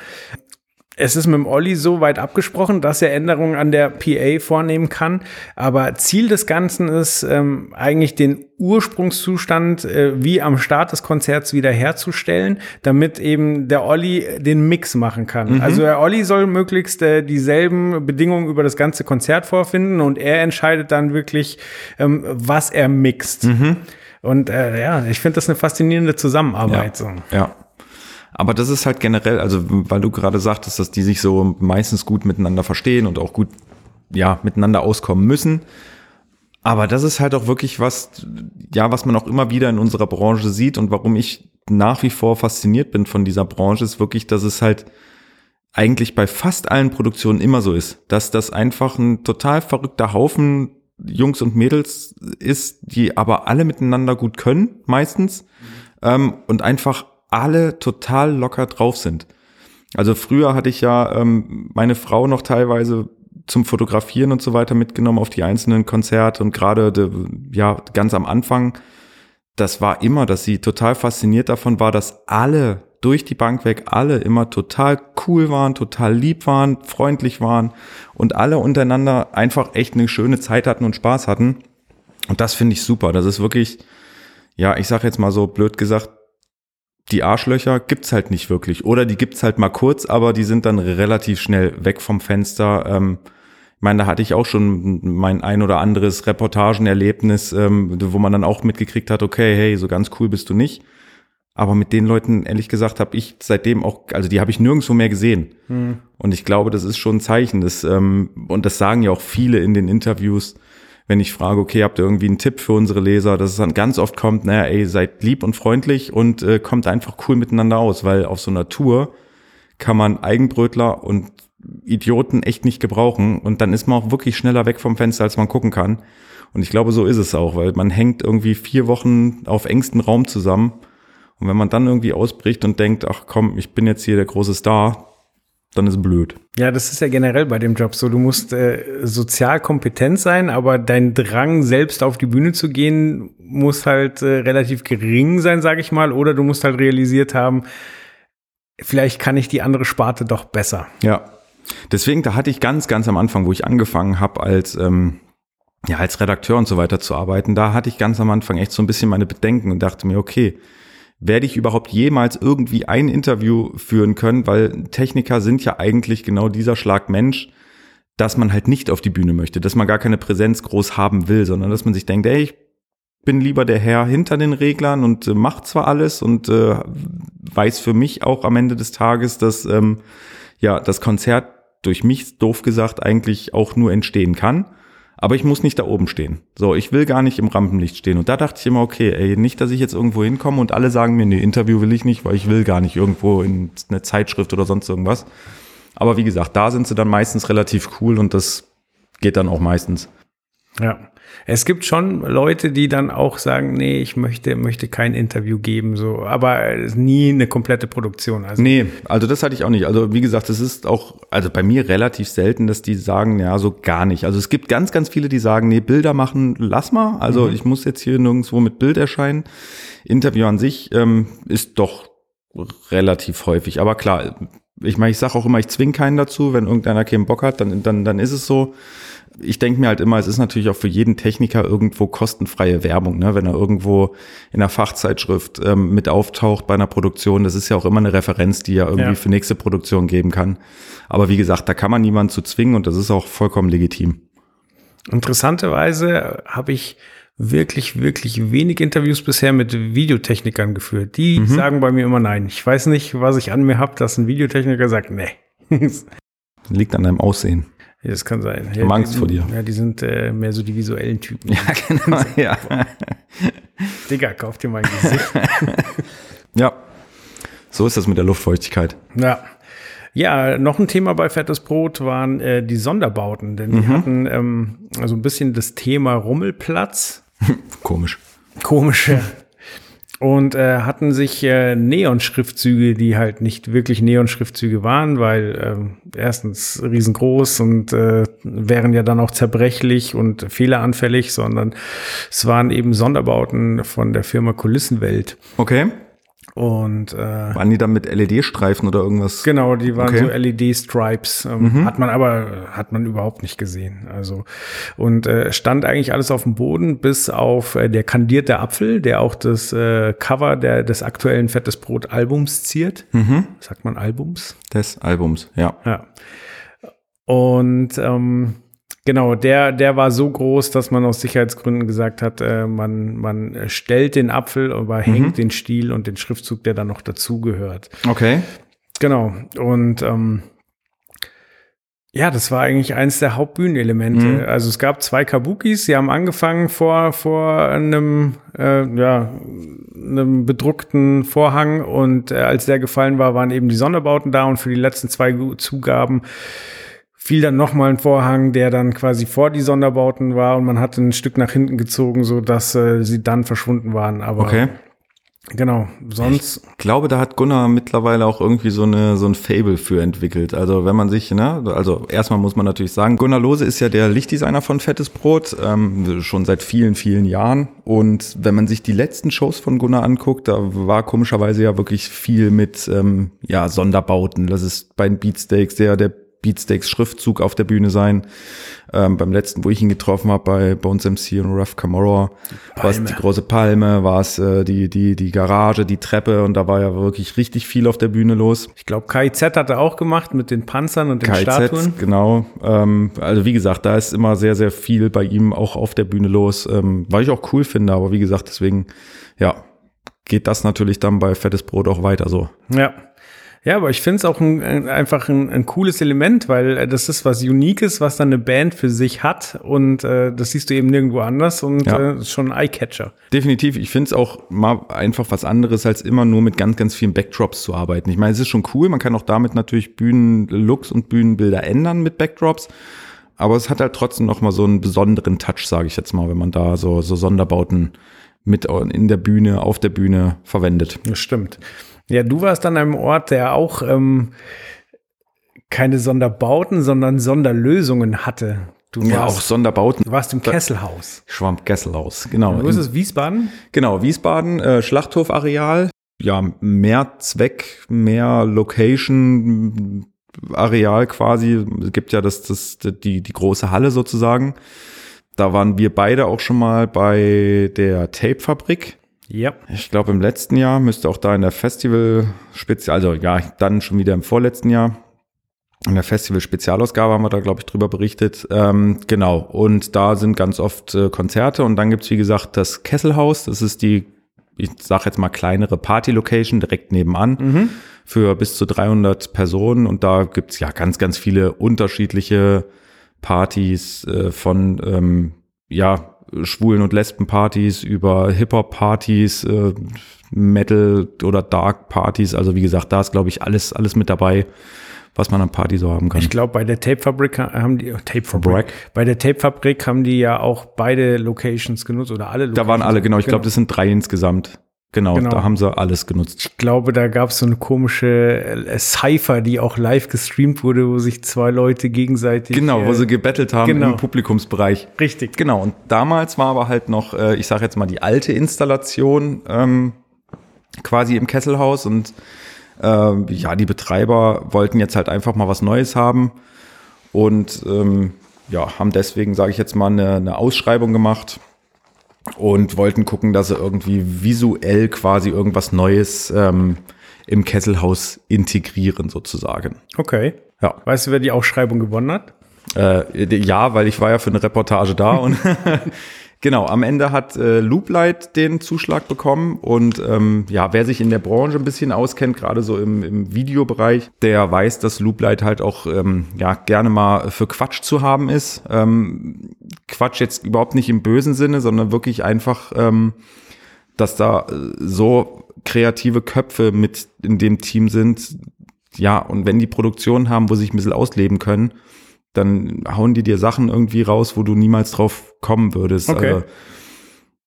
es ist mit dem Olli so weit abgesprochen, dass er Änderungen an der PA vornehmen kann. Aber Ziel des Ganzen ist ähm, eigentlich den Ursprungszustand äh, wie am Start des Konzerts wieder herzustellen, damit eben der Olli den Mix machen kann. Also der Olli soll möglichst äh, dieselben Bedingungen über das ganze Konzert vorfinden und er entscheidet dann wirklich, ähm, was er mixt. Und äh, ja, ich finde das eine faszinierende Zusammenarbeit. So. Ja. Aber das ist halt generell, also weil du gerade sagtest, dass die sich so meistens gut miteinander verstehen und auch gut ja miteinander auskommen müssen. Aber das ist halt auch wirklich was, ja, was man auch immer wieder in unserer Branche sieht und warum ich nach wie vor fasziniert bin von dieser Branche, ist wirklich, dass es halt eigentlich bei fast allen Produktionen immer so ist, dass das einfach ein total verrückter Haufen Jungs und Mädels ist, die aber alle miteinander gut können, meistens, ähm, und einfach alle total locker drauf sind. Also früher hatte ich ja ähm, meine Frau noch teilweise zum Fotografieren und so weiter mitgenommen auf die einzelnen Konzerte und gerade de- ja ganz am Anfang, das war immer, dass sie total fasziniert davon war, dass alle durch die Bank weg alle immer total cool waren, total lieb waren, freundlich waren und alle untereinander einfach echt eine schöne Zeit hatten und Spaß hatten. Und das finde ich super. Das ist wirklich, ja, ich sage jetzt mal so blöd gesagt, die Arschlöcher gibt's halt nicht wirklich. Oder die gibt's halt mal kurz, aber die sind dann relativ schnell weg vom Fenster. Ähm, ich meine, da hatte ich auch schon mein ein oder anderes Reportagenerlebnis, ähm, wo man dann auch mitgekriegt hat, okay, hey, so ganz cool bist du nicht. Aber mit den Leuten, ehrlich gesagt, habe ich seitdem auch, also die habe ich nirgendwo mehr gesehen. Und ich glaube, das ist schon ein Zeichen. Das, ähm, und das sagen ja auch viele in den Interviews, wenn ich frage, okay, habt ihr irgendwie einen Tipp für unsere Leser, dass es dann ganz oft kommt, naja, ey, seid lieb und freundlich und äh, kommt einfach cool miteinander aus, weil auf so einer Tour kann man Eigenbrötler und Idioten echt nicht gebrauchen und dann ist man auch wirklich schneller weg vom Fenster, als man gucken kann. Und ich glaube, so ist es auch, weil man hängt irgendwie vier Wochen auf engstem Raum zusammen und wenn man dann irgendwie ausbricht und denkt, ach komm, ich bin jetzt hier der große Star, dann ist blöd. Ja, das ist ja generell bei dem Job so. Du musst äh, sozial kompetent sein, aber dein Drang, selbst auf die Bühne zu gehen, muss halt äh, relativ gering sein, sage ich mal. Oder du musst halt realisiert haben, vielleicht kann ich die andere Sparte doch besser. Ja. Deswegen, da hatte ich ganz, ganz am Anfang, wo ich angefangen habe, als, ähm, ja, als Redakteur und so weiter zu arbeiten, da hatte ich ganz am Anfang echt so ein bisschen meine Bedenken und dachte mir, okay, werde ich überhaupt jemals irgendwie ein Interview führen können, weil Techniker sind ja eigentlich genau dieser Schlag Mensch, dass man halt nicht auf die Bühne möchte, dass man gar keine Präsenz groß haben will, sondern dass man sich denkt, ey, ich bin lieber der Herr hinter den Reglern und äh, macht zwar alles und äh, weiß für mich auch am Ende des Tages, dass ähm, ja das Konzert durch mich doof gesagt eigentlich auch nur entstehen kann. Aber ich muss nicht da oben stehen. So, ich will gar nicht im Rampenlicht stehen. Und da dachte ich immer, okay, ey, nicht, dass ich jetzt irgendwo hinkomme und alle sagen mir, nee, Interview will ich nicht, weil ich will gar nicht irgendwo in eine Zeitschrift oder sonst irgendwas. Aber wie gesagt, da sind sie dann meistens relativ cool und das geht dann auch meistens. Ja. Es gibt schon Leute, die dann auch sagen, nee, ich möchte, möchte kein Interview geben, so, aber äh, nie eine komplette Produktion. Also Nee, also das hatte ich auch nicht. Also wie gesagt, es ist auch, also bei mir relativ selten, dass die sagen, ja, so gar nicht. Also es gibt ganz, ganz viele, die sagen, nee, Bilder machen, lass mal. Also ich muss jetzt hier nirgendwo mit Bild erscheinen. Interview an sich ähm, ist doch relativ häufig. Aber klar, ich meine, ich sage auch immer, ich zwinge keinen dazu. Wenn irgendeiner keinen Bock hat, dann, dann, dann ist es so. Ich denke mir halt immer, es ist natürlich auch für jeden Techniker irgendwo kostenfreie Werbung, ne? wenn er irgendwo in einer Fachzeitschrift ähm, mit auftaucht bei einer Produktion. Das ist ja auch immer eine Referenz, die er irgendwie Ja. für nächste Produktion geben kann. Aber wie gesagt, da kann man niemanden zu zwingen und das ist auch vollkommen legitim. Interessanterweise habe ich wirklich, wirklich wenig Interviews bisher mit Videotechnikern geführt. Die Mhm. sagen bei mir immer nein. Ich weiß nicht, was ich an mir habe, dass ein Videotechniker sagt, nee. Liegt an deinem Aussehen. Das kann sein. haben Angst die, vor dir. Ja, die sind äh, mehr so die visuellen Typen. Ja, genau. Ja. Digga, kauf dir mein Gesicht. ja. So ist das mit der Luftfeuchtigkeit. ja. Ja, noch ein Thema bei Fettes Brot waren äh, die Sonderbauten, denn die Mhm. hatten ähm, also ein bisschen das Thema Rummelplatz. Komisch. Komische. Und äh, hatten sich äh, Neon-Schriftzüge, die halt nicht wirklich Neon-Schriftzüge waren, weil äh, erstens riesengroß und äh, wären ja dann auch zerbrechlich und fehleranfällig, sondern es waren eben Sonderbauten von der Firma Kulissenwelt. Okay. Und äh, Waren die dann mit LED-Streifen oder irgendwas? Genau, die waren Okay. so LED-Stripes. Ähm, Hat man aber, hat man überhaupt nicht gesehen. Also, und äh, stand eigentlich alles auf dem Boden, bis auf äh, der kandierte Apfel, der auch das äh, Cover der, des aktuellen Fettes Brot Albums ziert. Sagt man Albums? Des Albums, ja. Ja. Und ähm, genau, der, der war so groß, dass man aus Sicherheitsgründen gesagt hat, äh, man, man stellt den Apfel, aber hängt den Stiel und den Schriftzug, der dann noch dazugehört. Okay. Genau. Und ähm, ja, das war eigentlich eins der Hauptbühnenelemente. Mhm. Also es gab zwei Kabukis, die haben angefangen vor, vor einem, äh, ja, einem bedruckten Vorhang und äh, als der gefallen war, waren eben die Sonderbauten da und für die letzten zwei Zugaben fiel dann nochmal ein Vorhang, der dann quasi vor die Sonderbauten war und man hat ein Stück nach hinten gezogen, so dass äh, sie dann verschwunden waren. Aber Okay. genau, sonst Ich glaube, da hat Gunnar mittlerweile auch irgendwie so eine so ein Fable für entwickelt. Also wenn man sich, ne, also erstmal muss man natürlich sagen, Gunnar Lose ist ja der Lichtdesigner von Fettes Brot, ähm, schon seit vielen, vielen Jahren. Und wenn man sich die letzten Shows von Gunnar anguckt, da war komischerweise ja wirklich viel mit ähm, ja Sonderbauten. Das ist bei den Beatsteaks der der Beatsteaks Schriftzug auf der Bühne sein. Ähm, beim letzten, wo ich ihn getroffen habe, bei Bones MC und Rough Camorra, war es die große Palme, war es äh, die, die, die Garage, die Treppe und da war ja wirklich richtig viel auf der Bühne los. Ich glaube, KIZ hat er auch gemacht mit den Panzern und den Statuen. KZ, genau. Ähm, also wie gesagt, da ist immer sehr, sehr viel bei ihm auch auf der Bühne los, ähm, weil ich auch cool finde, aber wie gesagt, deswegen, ja, geht das natürlich dann bei Fettes Brot auch weiter so. Ja. Ja, aber ich finde es auch ein, ein, einfach ein, ein cooles Element, weil äh, das ist was Uniques, was dann eine Band für sich hat und äh, das siehst du eben nirgendwo anders und Ja. äh, ist schon ein Eyecatcher. Definitiv. Ich finde es auch mal einfach was anderes, als immer nur mit ganz, ganz vielen Backdrops zu arbeiten. Ich meine, es ist schon cool. Man kann auch damit natürlich Bühnenlooks und Bühnenbilder ändern mit Backdrops. Aber es hat halt trotzdem noch mal so einen besonderen Touch, sage ich jetzt mal, wenn man da so, so Sonderbauten mit in der Bühne, auf der Bühne verwendet. Das stimmt. Ja, du warst an einem Ort, der auch ähm, keine Sonderbauten, sondern Sonderlösungen hatte. Du Ja, auch Sonderbauten. du warst im Kesselhaus. Schwammgesselhaus, genau. Wo ist es? Wiesbaden? Genau, Wiesbaden, äh, Schlachthofareal. Ja, mehr Zweck, mehr Location, Areal quasi. Es gibt ja das, das, die, die große Halle sozusagen. Da waren wir beide auch schon mal bei der Tapefabrik. Ja. Ich glaube, im letzten Jahr müsste auch da in der Festival Spezial, also ja, dann schon wieder im vorletzten Jahr. In der Festival-Spezialausgabe haben wir da, glaube ich, drüber berichtet. Ähm, genau. Und da sind ganz oft äh, Konzerte. Und dann gibt's wie gesagt, das Kesselhaus. Das ist die, ich sage jetzt mal, kleinere Party-Location direkt nebenan für bis zu 300 Personen. Und da gibt's ja ganz, ganz viele unterschiedliche Partys äh, von, ähm, ja, Schwulen- und Lesbenpartys über Hip-Hop-Partys, äh, Metal- oder Dark-Partys. Also wie gesagt, da ist, glaube ich, alles, alles mit dabei, was man an Party so haben kann. Ich glaube, bei der Tapefabrik ha- haben die Tapefabrik. Fabrik. Bei der Tapefabrik haben die ja auch beide Locations genutzt oder alle Da waren alle, genau. Ich glaube, das sind drei insgesamt. Genau, Genau. da haben sie alles genutzt. Ich glaube, da gab es so eine komische Cypher, die auch live gestreamt wurde, wo sich zwei Leute gegenseitig. Genau, wo äh, sie gebettelt haben genau. im Publikumsbereich. Richtig. Genau, und damals war aber halt noch, äh, ich sage jetzt mal, die alte Installation ähm, quasi im Kesselhaus und äh, ja, die Betreiber wollten jetzt halt einfach mal was Neues haben und ähm, ja, haben deswegen, sage ich jetzt mal, eine, eine Ausschreibung gemacht und wollten gucken, dass sie irgendwie visuell quasi irgendwas Neues ähm, im Kesselhaus integrieren sozusagen. Okay. Ja. Weißt du, wer die Ausschreibung gewonnen hat? Äh, ja, weil ich war ja für eine Reportage da und genau, am Ende hat äh, Looplight den Zuschlag bekommen und ähm, ja, wer sich in der Branche ein bisschen auskennt, gerade so im, im Videobereich, der weiß, dass Looplight halt auch ähm, ja gerne mal für Quatsch zu haben ist. Ähm, Quatsch jetzt überhaupt nicht im bösen Sinne, sondern wirklich einfach, ähm, dass da äh, so kreative Köpfe mit in dem Team sind. Ja, und wenn die Produktionen haben, wo sie sich ein bisschen ausleben können, dann hauen die dir Sachen irgendwie raus, wo du niemals drauf kommen würdest. Okay. Also,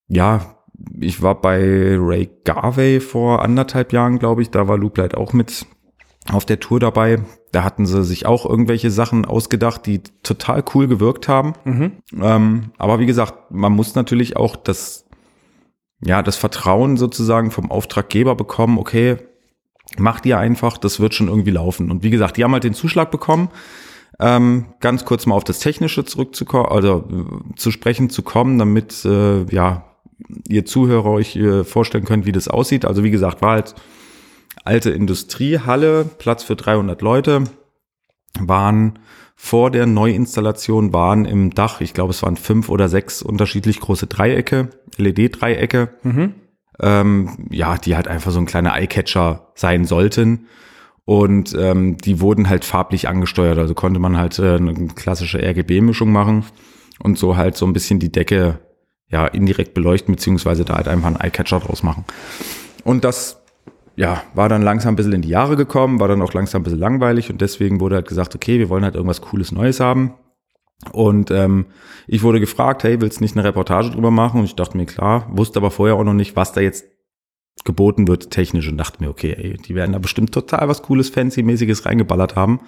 ja, ich war bei Ray Garvey vor anderthalb Jahren, glaube ich. Da war Loop Light auch mit auf der Tour dabei. Da hatten sie sich auch irgendwelche Sachen ausgedacht, die total cool gewirkt haben. Ähm, aber wie gesagt, man muss natürlich auch das, ja, das Vertrauen sozusagen vom Auftraggeber bekommen. Okay, macht ihr einfach, das wird schon irgendwie laufen. Und wie gesagt, die haben halt den Zuschlag bekommen. Ähm, ganz kurz mal auf das Technische zurückzukommen, also äh, zu sprechen zu kommen, damit äh, ja ihr Zuhörer euch äh, vorstellen könnt, wie das aussieht. Also wie gesagt, war halt alte Industriehalle, Platz für 300 Leute, waren vor der Neuinstallation waren im Dach, ich glaube es waren fünf oder sechs unterschiedlich große Dreiecke, LED-Dreiecke, ähm, ja, die halt einfach so ein kleiner Eyecatcher sein sollten. Und ähm, die wurden halt farblich angesteuert, also konnte man halt äh, eine klassische RGB-Mischung machen und so halt so ein bisschen die Decke ja indirekt beleuchten, beziehungsweise da halt einfach einen Eyecatcher draus machen. Und das ja, war dann langsam ein bisschen in die Jahre gekommen, war dann auch langsam ein bisschen langweilig und deswegen wurde halt gesagt, okay, wir wollen halt irgendwas Cooles Neues haben. Und ähm, ich wurde gefragt, hey, willst du nicht eine Reportage drüber machen? Und ich dachte mir, klar, wusste aber vorher auch noch nicht, was da jetzt geboten wird technisch und dachte mir, okay, ey, die werden da bestimmt total was Cooles, Fancy-mäßiges reingeballert haben.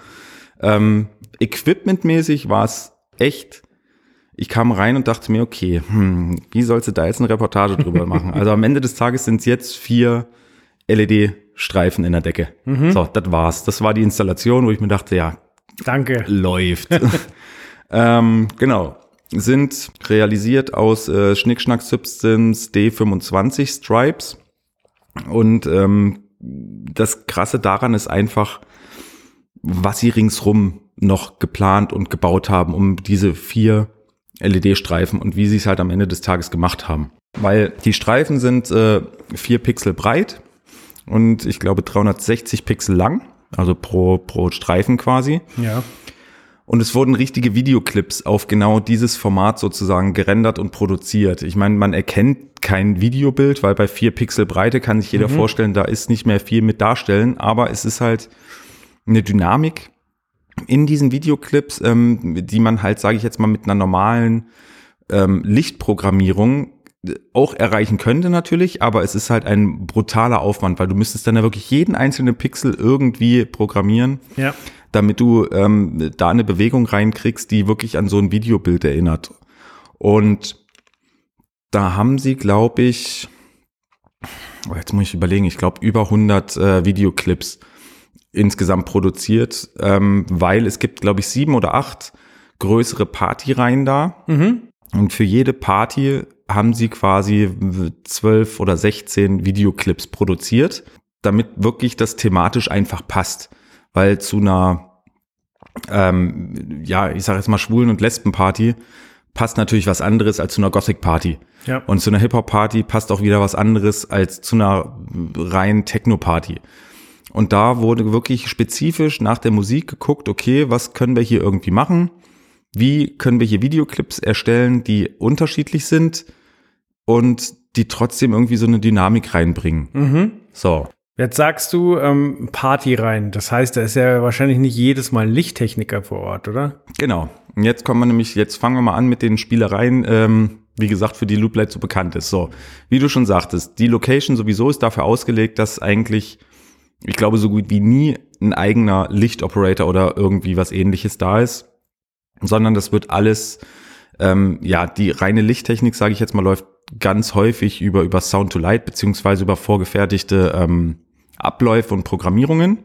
Ähm, Equipment-mäßig war es echt ich kam rein und dachte mir, okay, hm, wie sollst du da jetzt eine Reportage drüber machen? Also am Ende des Tages sind es jetzt vier LED-Streifen in der Decke. So, das war's. Das war die Installation, wo ich mir dachte, ja, Danke. läuft. ähm, genau. Sind realisiert aus äh, Schnickschnack Substance D25 Stripes. Und ähm, das Krasse daran ist einfach, was sie ringsrum noch geplant und gebaut haben, um diese vier LED-Streifen und wie sie es halt am Ende des Tages gemacht haben. Weil die Streifen sind äh, vier Pixel breit und ich glaube 360 Pixel lang, also pro, pro Streifen quasi. Ja. Und es wurden richtige Videoclips auf genau dieses Format sozusagen gerendert und produziert. Ich meine, man erkennt kein Videobild, weil bei vier Pixel Breite kann sich jeder vorstellen, da ist nicht mehr viel mit darstellen, aber es ist halt eine Dynamik in diesen Videoclips, ähm, die man halt, sage ich jetzt mal, mit einer normalen ähm, Lichtprogrammierung auch erreichen könnte natürlich, aber es ist halt ein brutaler Aufwand, weil du müsstest dann ja wirklich jeden einzelnen Pixel irgendwie programmieren Ja. damit du ähm, da eine Bewegung reinkriegst, die wirklich an so ein Videobild erinnert. Und da haben sie, glaube ich, oh, jetzt muss ich überlegen, ich glaube über 100 äh, Videoclips insgesamt produziert, ähm, weil es gibt, glaube ich, sieben oder acht größere Partyreihen da. Und für jede Party haben sie quasi zwölf oder 16 Videoclips produziert, damit wirklich das thematisch einfach passt. Weil zu einer, ähm, ja, ich sage jetzt mal Schwulen- und Lesbenparty passt natürlich was anderes als zu einer Gothic-Party. Ja. Und zu einer Hip-Hop-Party passt auch wieder was anderes als zu einer reinen Techno-Party. Und da wurde wirklich spezifisch nach der Musik geguckt, okay, was können wir hier irgendwie machen? Wie können wir hier Videoclips erstellen, die unterschiedlich sind und die trotzdem irgendwie so eine Dynamik reinbringen? So. Jetzt sagst du ähm, Party rein. Das heißt, da ist ja wahrscheinlich nicht jedes Mal Lichttechniker vor Ort, oder? Genau. Und jetzt kommen wir nämlich, jetzt fangen wir mal an mit den Spielereien, ähm, wie gesagt, für die Looplight so bekannt ist. So, wie du schon sagtest, die Location sowieso ist dafür ausgelegt, dass eigentlich, ich glaube, so gut wie nie ein eigener Lichtoperator oder irgendwie was ähnliches da ist, sondern das wird alles, ähm, ja, die reine Lichttechnik, sage ich jetzt mal, läuft ganz häufig über, über Sound to Light, beziehungsweise über vorgefertigte ähm, Abläufe und Programmierungen.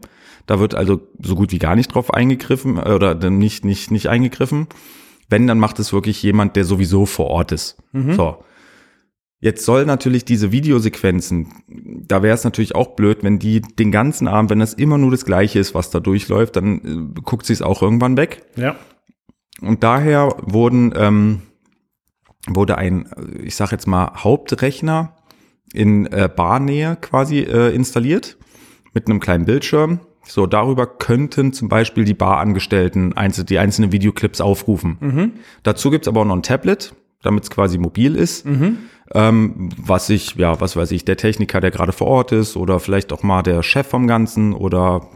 Da wird also so gut wie gar nicht drauf eingegriffen äh, oder dann nicht, nicht, nicht eingegriffen. Wenn, dann macht es wirklich jemand, der sowieso vor Ort ist. So. Jetzt soll natürlich diese Videosequenzen, da wäre es natürlich auch blöd, wenn die den ganzen Abend, wenn das immer nur das Gleiche ist, was da durchläuft, dann äh, guckt sie es auch irgendwann weg. Ja. Und daher wurden, ähm, wurde ein, ich sag jetzt mal, Hauptrechner in äh, Barnähe quasi äh, installiert mit einem kleinen Bildschirm. So, darüber könnten zum Beispiel die Barangestellten einzel die einzelnen Videoclips aufrufen. Dazu gibt's aber auch noch ein Tablet, damit es quasi mobil ist. Ähm, was ich, ja, was weiß ich, der Techniker, der gerade vor Ort ist, oder vielleicht auch mal der Chef vom Ganzen oder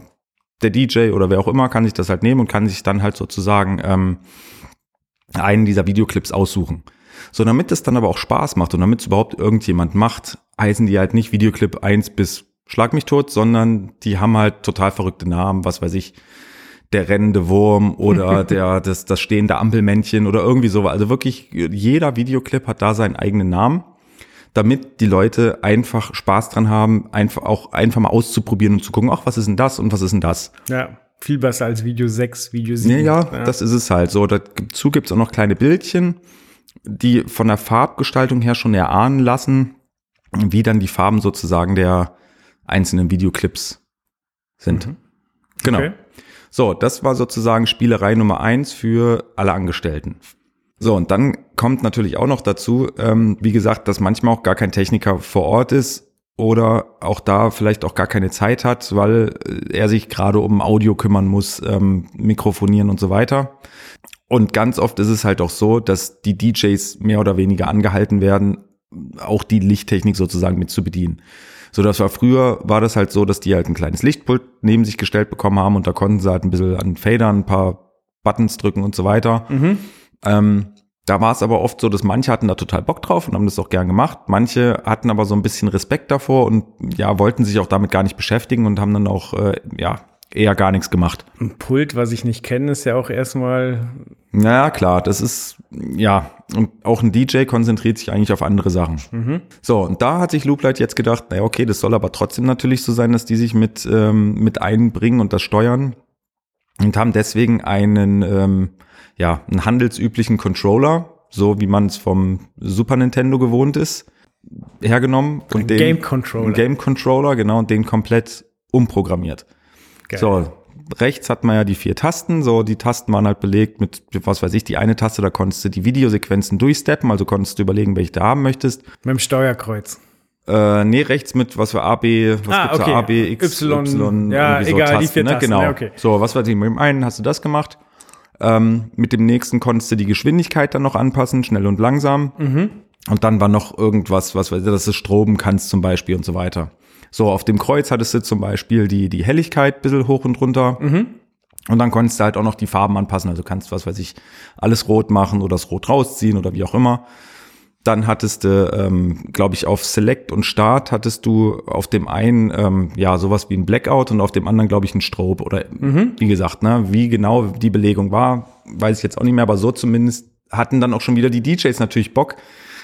der DJ oder wer auch immer, kann sich das halt nehmen und kann sich dann halt sozusagen ähm, einen dieser Videoclips aussuchen. So, damit es dann aber auch Spaß macht und damit es überhaupt irgendjemand macht, heißen die halt nicht Videoclip 1 bis Schlag mich tot, sondern die haben halt total verrückte Namen, was weiß ich, der rennende Wurm oder der, das, das stehende Ampelmännchen oder irgendwie so. Also wirklich, jeder Videoclip hat da seinen eigenen Namen, damit die Leute einfach Spaß dran haben, einfach auch einfach mal auszuprobieren und zu gucken, ach, was ist denn das und was ist denn das? Ja, viel besser als Video 6, Video 7. Ja, ja, das ist es halt so. Dazu gibt's auch noch kleine Bildchen, die von der Farbgestaltung her schon erahnen lassen, wie dann die Farben sozusagen der einzelnen Videoclips sind. Mhm. Genau. Okay. So, das war sozusagen Spielerei Nummer eins für alle Angestellten. So, und dann kommt natürlich auch noch dazu, ähm, wie gesagt, dass manchmal auch gar kein Techniker vor Ort ist oder auch da vielleicht auch gar keine Zeit hat, weil er sich gerade um Audio kümmern muss, ähm, Mikrofonieren und so weiter. Und ganz oft ist es halt auch so, dass die DJs mehr oder weniger angehalten werden, auch die Lichttechnik sozusagen mit zu bedienen. So, das war früher, war das halt so, dass die halt ein kleines Lichtpult neben sich gestellt bekommen haben und da konnten sie halt ein bisschen an Fadern, ein paar Buttons drücken und so weiter. Mhm. Ähm, da war es aber oft so, dass manche hatten da total Bock drauf und haben das auch gern gemacht. Manche hatten aber so ein bisschen Respekt davor und ja, wollten sich auch damit gar nicht beschäftigen und haben dann auch, äh, ja, eher gar nichts gemacht. Ein Pult, was ich nicht kenne, ist ja auch erstmal. Naja, klar, das ist, ja, und auch ein DJ konzentriert sich eigentlich auf andere Sachen. Mhm. So, und da hat sich Looplight jetzt gedacht, naja, okay, das soll aber trotzdem natürlich so sein, dass die sich mit, ähm, mit einbringen und das steuern. Und haben deswegen einen, ähm, ja, einen handelsüblichen Controller, so wie man es vom Super Nintendo gewohnt ist, hergenommen. Und ein den, Game Controller. Game Controller, genau, und den komplett umprogrammiert. Geil. So, rechts hat man ja die vier Tasten, so die Tasten waren halt belegt mit, was weiß ich, die eine Taste, da konntest du die Videosequenzen durchsteppen, also konntest du überlegen, welche du haben möchtest. Mit dem Steuerkreuz. Äh, nee, rechts mit, was für A, B, was ah, gibt's okay. da, A, B, X, Y, y ja, so egal, Tasten, die vier ne? Tasten, genau. Ja, okay. So, was weiß ich, mit dem einen hast du das gemacht, ähm, mit dem nächsten konntest du die Geschwindigkeit dann noch anpassen, schnell und langsam. Mhm. Und dann war noch irgendwas, was weiß ich, dass du stroben kannst zum Beispiel und so weiter. So, auf dem Kreuz hattest du zum Beispiel die, die Helligkeit ein bisschen hoch und runter. Mhm. Und dann konntest du halt auch noch die Farben anpassen. Also kannst, was weiß ich, alles rot machen oder das Rot rausziehen oder wie auch immer. Dann hattest du, ähm, glaube ich, auf Select und Start hattest du auf dem einen ähm, ja sowas wie ein Blackout und auf dem anderen, glaube ich, ein Strobe. Oder mhm. wie gesagt, ne, wie genau die Belegung war, weiß ich jetzt auch nicht mehr, aber so zumindest hatten dann auch schon wieder die DJs natürlich Bock,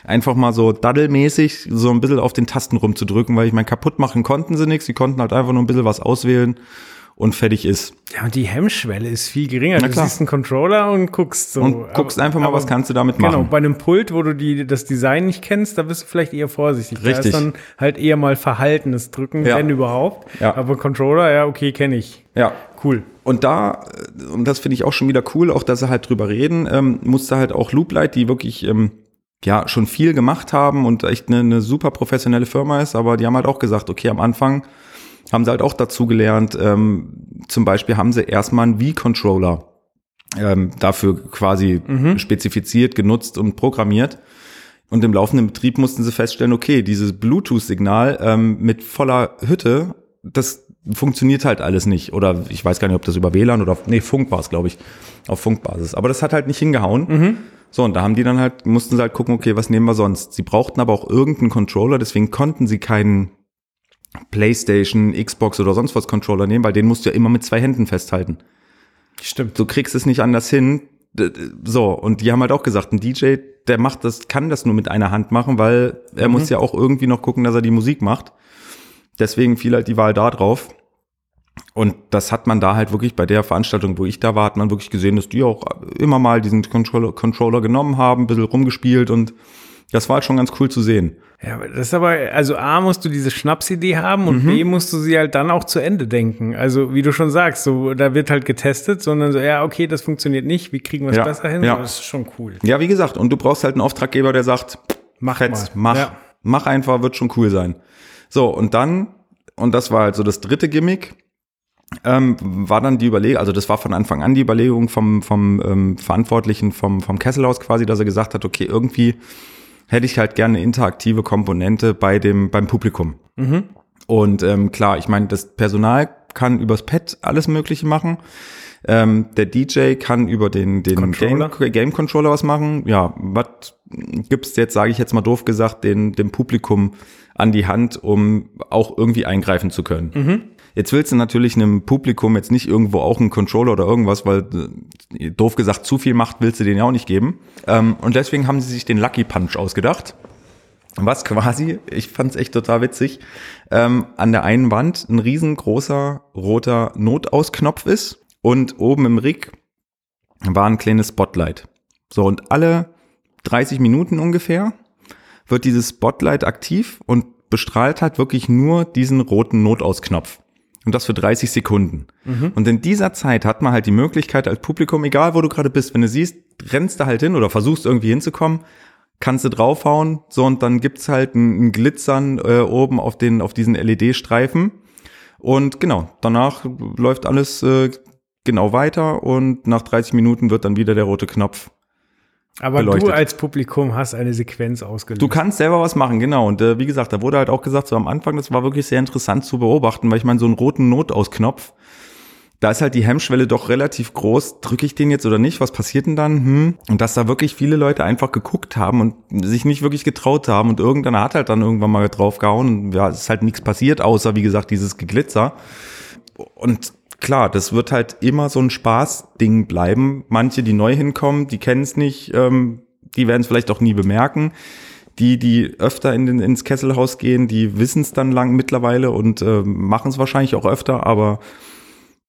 einfach mal so daddelmäßig so ein bisschen auf den Tasten rumzudrücken, weil ich meine, kaputt machen konnten sie nichts, sie konnten halt einfach nur ein bisschen was auswählen und fertig ist. Ja, und die Hemmschwelle ist viel geringer. Du siehst einen Controller und guckst so. Und guckst einfach mal, aber, was kannst du damit genau, machen. Genau, bei einem Pult, wo du die, das Design nicht kennst, da bist du vielleicht eher vorsichtig. Richtig. Da ist dann halt eher mal verhaltenes Drücken, ja. wenn überhaupt. Ja. Aber Controller, ja, okay, kenne ich. Ja. Cool. Und da, und das finde ich auch schon wieder cool, auch dass sie halt drüber reden, ähm, musste halt auch Looplight, die wirklich ähm, ja schon viel gemacht haben und echt eine, eine super professionelle Firma ist, aber die haben halt auch gesagt, okay, am Anfang haben sie halt auch dazu gelernt, ähm, zum Beispiel haben sie erstmal einen V-Controller ähm, dafür quasi mhm. spezifiziert, genutzt und programmiert. Und im laufenden Betrieb mussten sie feststellen, okay, dieses Bluetooth-Signal ähm, mit voller Hütte, das funktioniert halt alles nicht. Oder ich weiß gar nicht, ob das über WLAN oder nee, Funk war es, glaube ich, auf Funkbasis. Aber das hat halt nicht hingehauen. Mhm. So, und da haben die dann halt, mussten sie halt gucken, okay, was nehmen wir sonst? Sie brauchten aber auch irgendeinen Controller, deswegen konnten sie keinen PlayStation, Xbox oder sonst was Controller nehmen, weil den musst du ja immer mit zwei Händen festhalten. Stimmt. Du kriegst es nicht anders hin. So, und die haben halt auch gesagt, ein DJ, der macht das, kann das nur mit einer Hand machen, weil er mhm. muss ja auch irgendwie noch gucken, dass er die Musik macht. Deswegen fiel halt die Wahl da drauf. Und das hat man da halt wirklich bei der Veranstaltung, wo ich da war, hat man wirklich gesehen, dass die auch immer mal diesen Controller, Controller genommen haben, ein bisschen rumgespielt und das war halt schon ganz cool zu sehen. Ja, das ist aber, also A musst du diese Schnapsidee haben und mhm. B musst du sie halt dann auch zu Ende denken. Also wie du schon sagst, so da wird halt getestet, sondern so, ja, okay, das funktioniert nicht, wie kriegen wir es ja, besser hin? Ja. Das ist schon cool. Ja, wie gesagt, und du brauchst halt einen Auftraggeber, der sagt, mach Fetz, mach, ja. mach einfach, wird schon cool sein. So, und dann, und das war halt so das dritte Gimmick, ähm, war dann die Überlegung, also das war von Anfang an die Überlegung vom, vom ähm, Verantwortlichen vom, vom Kesselhaus quasi, dass er gesagt hat, okay, irgendwie hätte ich halt gerne eine interaktive Komponente bei dem, beim Publikum. Mhm. Und ähm, klar, ich meine, das Personal kann übers Pad alles Mögliche machen. Ähm, der DJ kann über den, den Controller. Game, Game Controller was machen. Ja, was gibt's jetzt, sage ich jetzt mal doof gesagt, den, dem Publikum an die Hand, um auch irgendwie eingreifen zu können. Jetzt willst du natürlich einem Publikum jetzt nicht irgendwo auch einen Controller oder irgendwas, weil äh, doof gesagt, zu viel Macht willst du denen ja auch nicht geben. Ähm, und deswegen haben sie sich den Lucky Punch ausgedacht. Was quasi, ich fand's echt total witzig, ähm, an der einen Wand ein riesengroßer roter Notausknopf ist und oben im Rig war ein kleines Spotlight. So, und alle 30 Minuten ungefähr wird dieses Spotlight aktiv und bestrahlt halt wirklich nur diesen roten Notausknopf. Und das für 30 Sekunden. Und in dieser Zeit hat man halt die Möglichkeit als Publikum, egal wo du gerade bist, wenn du siehst, rennst du halt hin oder versuchst irgendwie hinzukommen, kannst du draufhauen, so und dann gibt's halt ein, ein Glitzern äh, oben auf den auf diesen LED-Streifen und genau danach läuft alles äh, genau weiter und nach 30 Minuten wird dann wieder der rote Knopf. Aber beleuchtet. du als Publikum hast eine Sequenz ausgelöst. Du kannst selber was machen, genau. Und äh, wie gesagt, da wurde halt auch gesagt, so am Anfang, das war wirklich sehr interessant zu beobachten, weil ich meine, so einen roten Notausknopf, da ist halt die Hemmschwelle doch relativ groß. Drücke ich den jetzt oder nicht? Was passiert denn dann? Hm. Und dass da wirklich viele Leute einfach geguckt haben und sich nicht wirklich getraut haben und irgendeiner hat halt dann irgendwann mal draufgehauen und ja, es ist halt nichts passiert, außer wie gesagt dieses Geglitzer. Und klar, das wird halt immer so ein Spaßding bleiben. Manche, die neu hinkommen, die kennen es nicht, ähm, die werden es vielleicht auch nie bemerken. Die, die öfter in den, ins Kesselhaus gehen, die wissen es dann lang mittlerweile und äh, machen es wahrscheinlich auch öfter, aber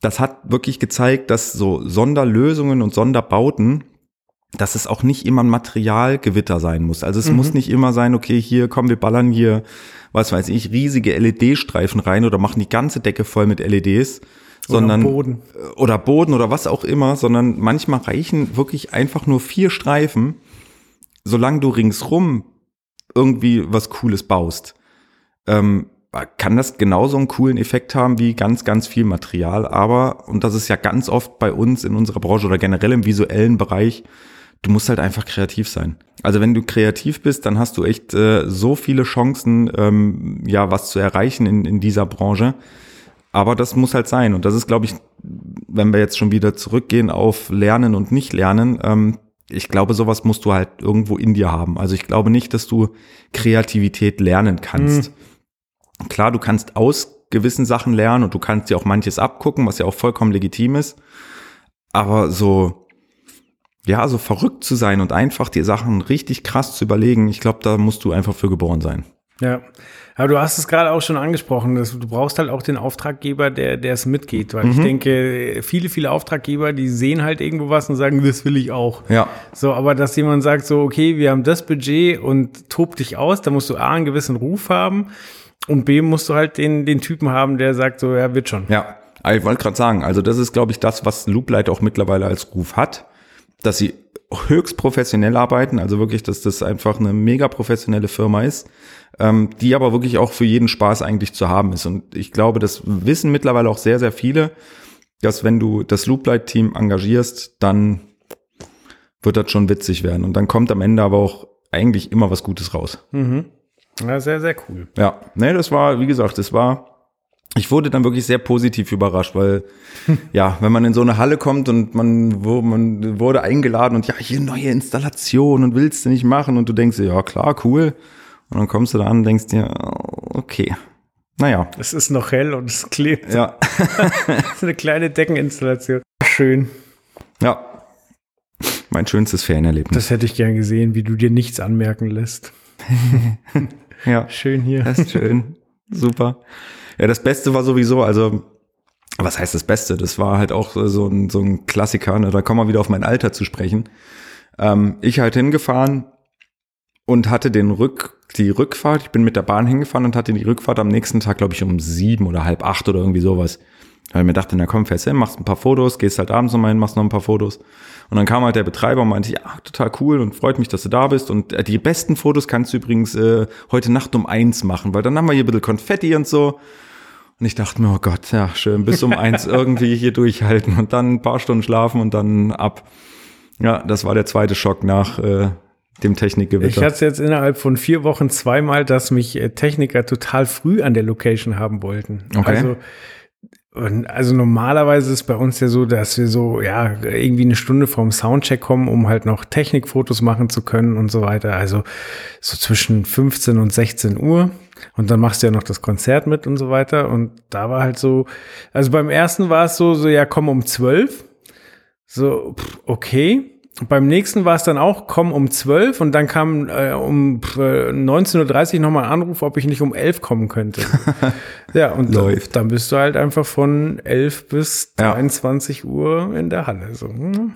das hat wirklich gezeigt, dass so Sonderlösungen und Sonderbauten, dass es auch nicht immer ein Materialgewitter sein muss. Also es muss nicht immer sein, okay, hier komm, wir ballern hier, was weiß ich, riesige LED-Streifen rein oder machen die ganze Decke voll mit LEDs, sondern Boden. oder Boden oder was auch immer, sondern manchmal reichen wirklich einfach nur vier Streifen, solange du ringsrum irgendwie was Cooles baust. Ähm, kann das genauso einen coolen Effekt haben wie ganz, ganz viel Material. Aber, und das ist ja ganz oft bei uns in unserer Branche oder generell im visuellen Bereich, du musst halt einfach kreativ sein. Also wenn du kreativ bist, dann hast du echt äh, so viele Chancen, ähm, ja, was zu erreichen in, in dieser Branche. Aber das muss halt sein. Und das ist, glaube ich, wenn wir jetzt schon wieder zurückgehen auf Lernen und nicht Lernen, ähm, ich glaube, sowas musst du halt irgendwo in dir haben. Also ich glaube nicht, dass du Kreativität lernen kannst. Klar, du kannst aus gewissen Sachen lernen und du kannst dir auch manches abgucken, was ja auch vollkommen legitim ist. Aber so, ja, so verrückt zu sein und einfach die Sachen richtig krass zu überlegen, ich glaube, da musst du einfach für geboren sein. Ja. Aber du hast es gerade auch schon angesprochen, dass du brauchst halt auch den Auftraggeber, der, der es mitgeht. Weil Mhm. ich denke, viele, viele Auftraggeber, die sehen halt irgendwo was und sagen, das will ich auch. Ja. So, aber dass jemand sagt so, okay, wir haben das Budget und tob dich aus, da musst du A, einen gewissen Ruf haben und B, musst du halt den, den Typen haben, der sagt so, ja, wird schon. Ja, ich wollte gerade sagen, also das ist, glaube ich, das, was Looplight auch mittlerweile als Ruf hat, dass sie höchst professionell arbeiten, also wirklich, dass das einfach eine mega professionelle Firma ist, ähm, die aber wirklich auch für jeden Spaß eigentlich zu haben ist. Und ich glaube, das wissen mittlerweile auch sehr, sehr viele, dass wenn du das Looplight-Team engagierst, dann wird das schon witzig werden. Und dann kommt am Ende aber auch eigentlich immer was Gutes raus. Ja, sehr, sehr cool. Ja, nee, das war, wie gesagt, das war, ich wurde dann wirklich sehr positiv überrascht, weil, ja, wenn man in so eine Halle kommt und man, wo, man wurde eingeladen und ja, hier neue Installation und willst du nicht machen und du denkst dir, ja, klar, cool. Und dann kommst du da an und denkst dir, oh, okay. Naja, Es ist noch hell und es klebt. ja, ist eine kleine Deckeninstallation. Schön. ja. Mein schönstes Ferienerlebnis. Das hätte ich gern gesehen, wie du dir nichts anmerken lässt. ja. Schön hier. Das ist schön. Super. Ja, das Beste war sowieso, also, was heißt das Beste? Das war halt auch so ein, so ein Klassiker, ne? da kommen wir wieder auf mein Alter zu sprechen. Ähm, ich halt hingefahren und hatte den Rück, die Rückfahrt, ich bin mit der Bahn hingefahren und hatte die Rückfahrt am nächsten Tag, glaube ich, um sieben oder halb acht oder irgendwie sowas. Weil ich mir dachte, na komm, fährst hin, machst ein paar Fotos, gehst halt abends nochmal hin, machst noch ein paar Fotos. Und dann kam halt der Betreiber und meinte, ja, total cool und freut mich, dass du da bist. Und äh, die besten Fotos kannst du übrigens äh, heute Nacht um eins machen, weil dann haben wir hier ein bisschen Konfetti und so. Und ich dachte mir, oh Gott, ja, schön, bis um eins irgendwie hier durchhalten und dann ein paar Stunden schlafen und dann ab. Ja, das war der zweite Schock nach äh, dem Ich Technikgewitter. hatte es jetzt innerhalb von vier Wochen zweimal, dass mich äh, Techniker total früh an der Location haben wollten. Okay. Also Und also normalerweise ist bei uns ja so, dass wir so, ja, irgendwie eine Stunde vorm Soundcheck kommen, um halt noch Technikfotos machen zu können und so weiter. Also so zwischen 15 und 16 Uhr. Und dann machst du ja noch das Konzert mit und so weiter. Und da war halt so, also beim ersten war es so, so, ja, komm um 12. So, pff, okay. Beim nächsten war es dann auch, komm um 12 und dann kam äh, um äh, 19.30 Uhr nochmal ein Anruf, ob ich nicht um 11 kommen könnte. ja, und Läuft. Dann, dann bist du halt einfach von 11 bis Ja. 23 Uhr in der Halle. So, hm.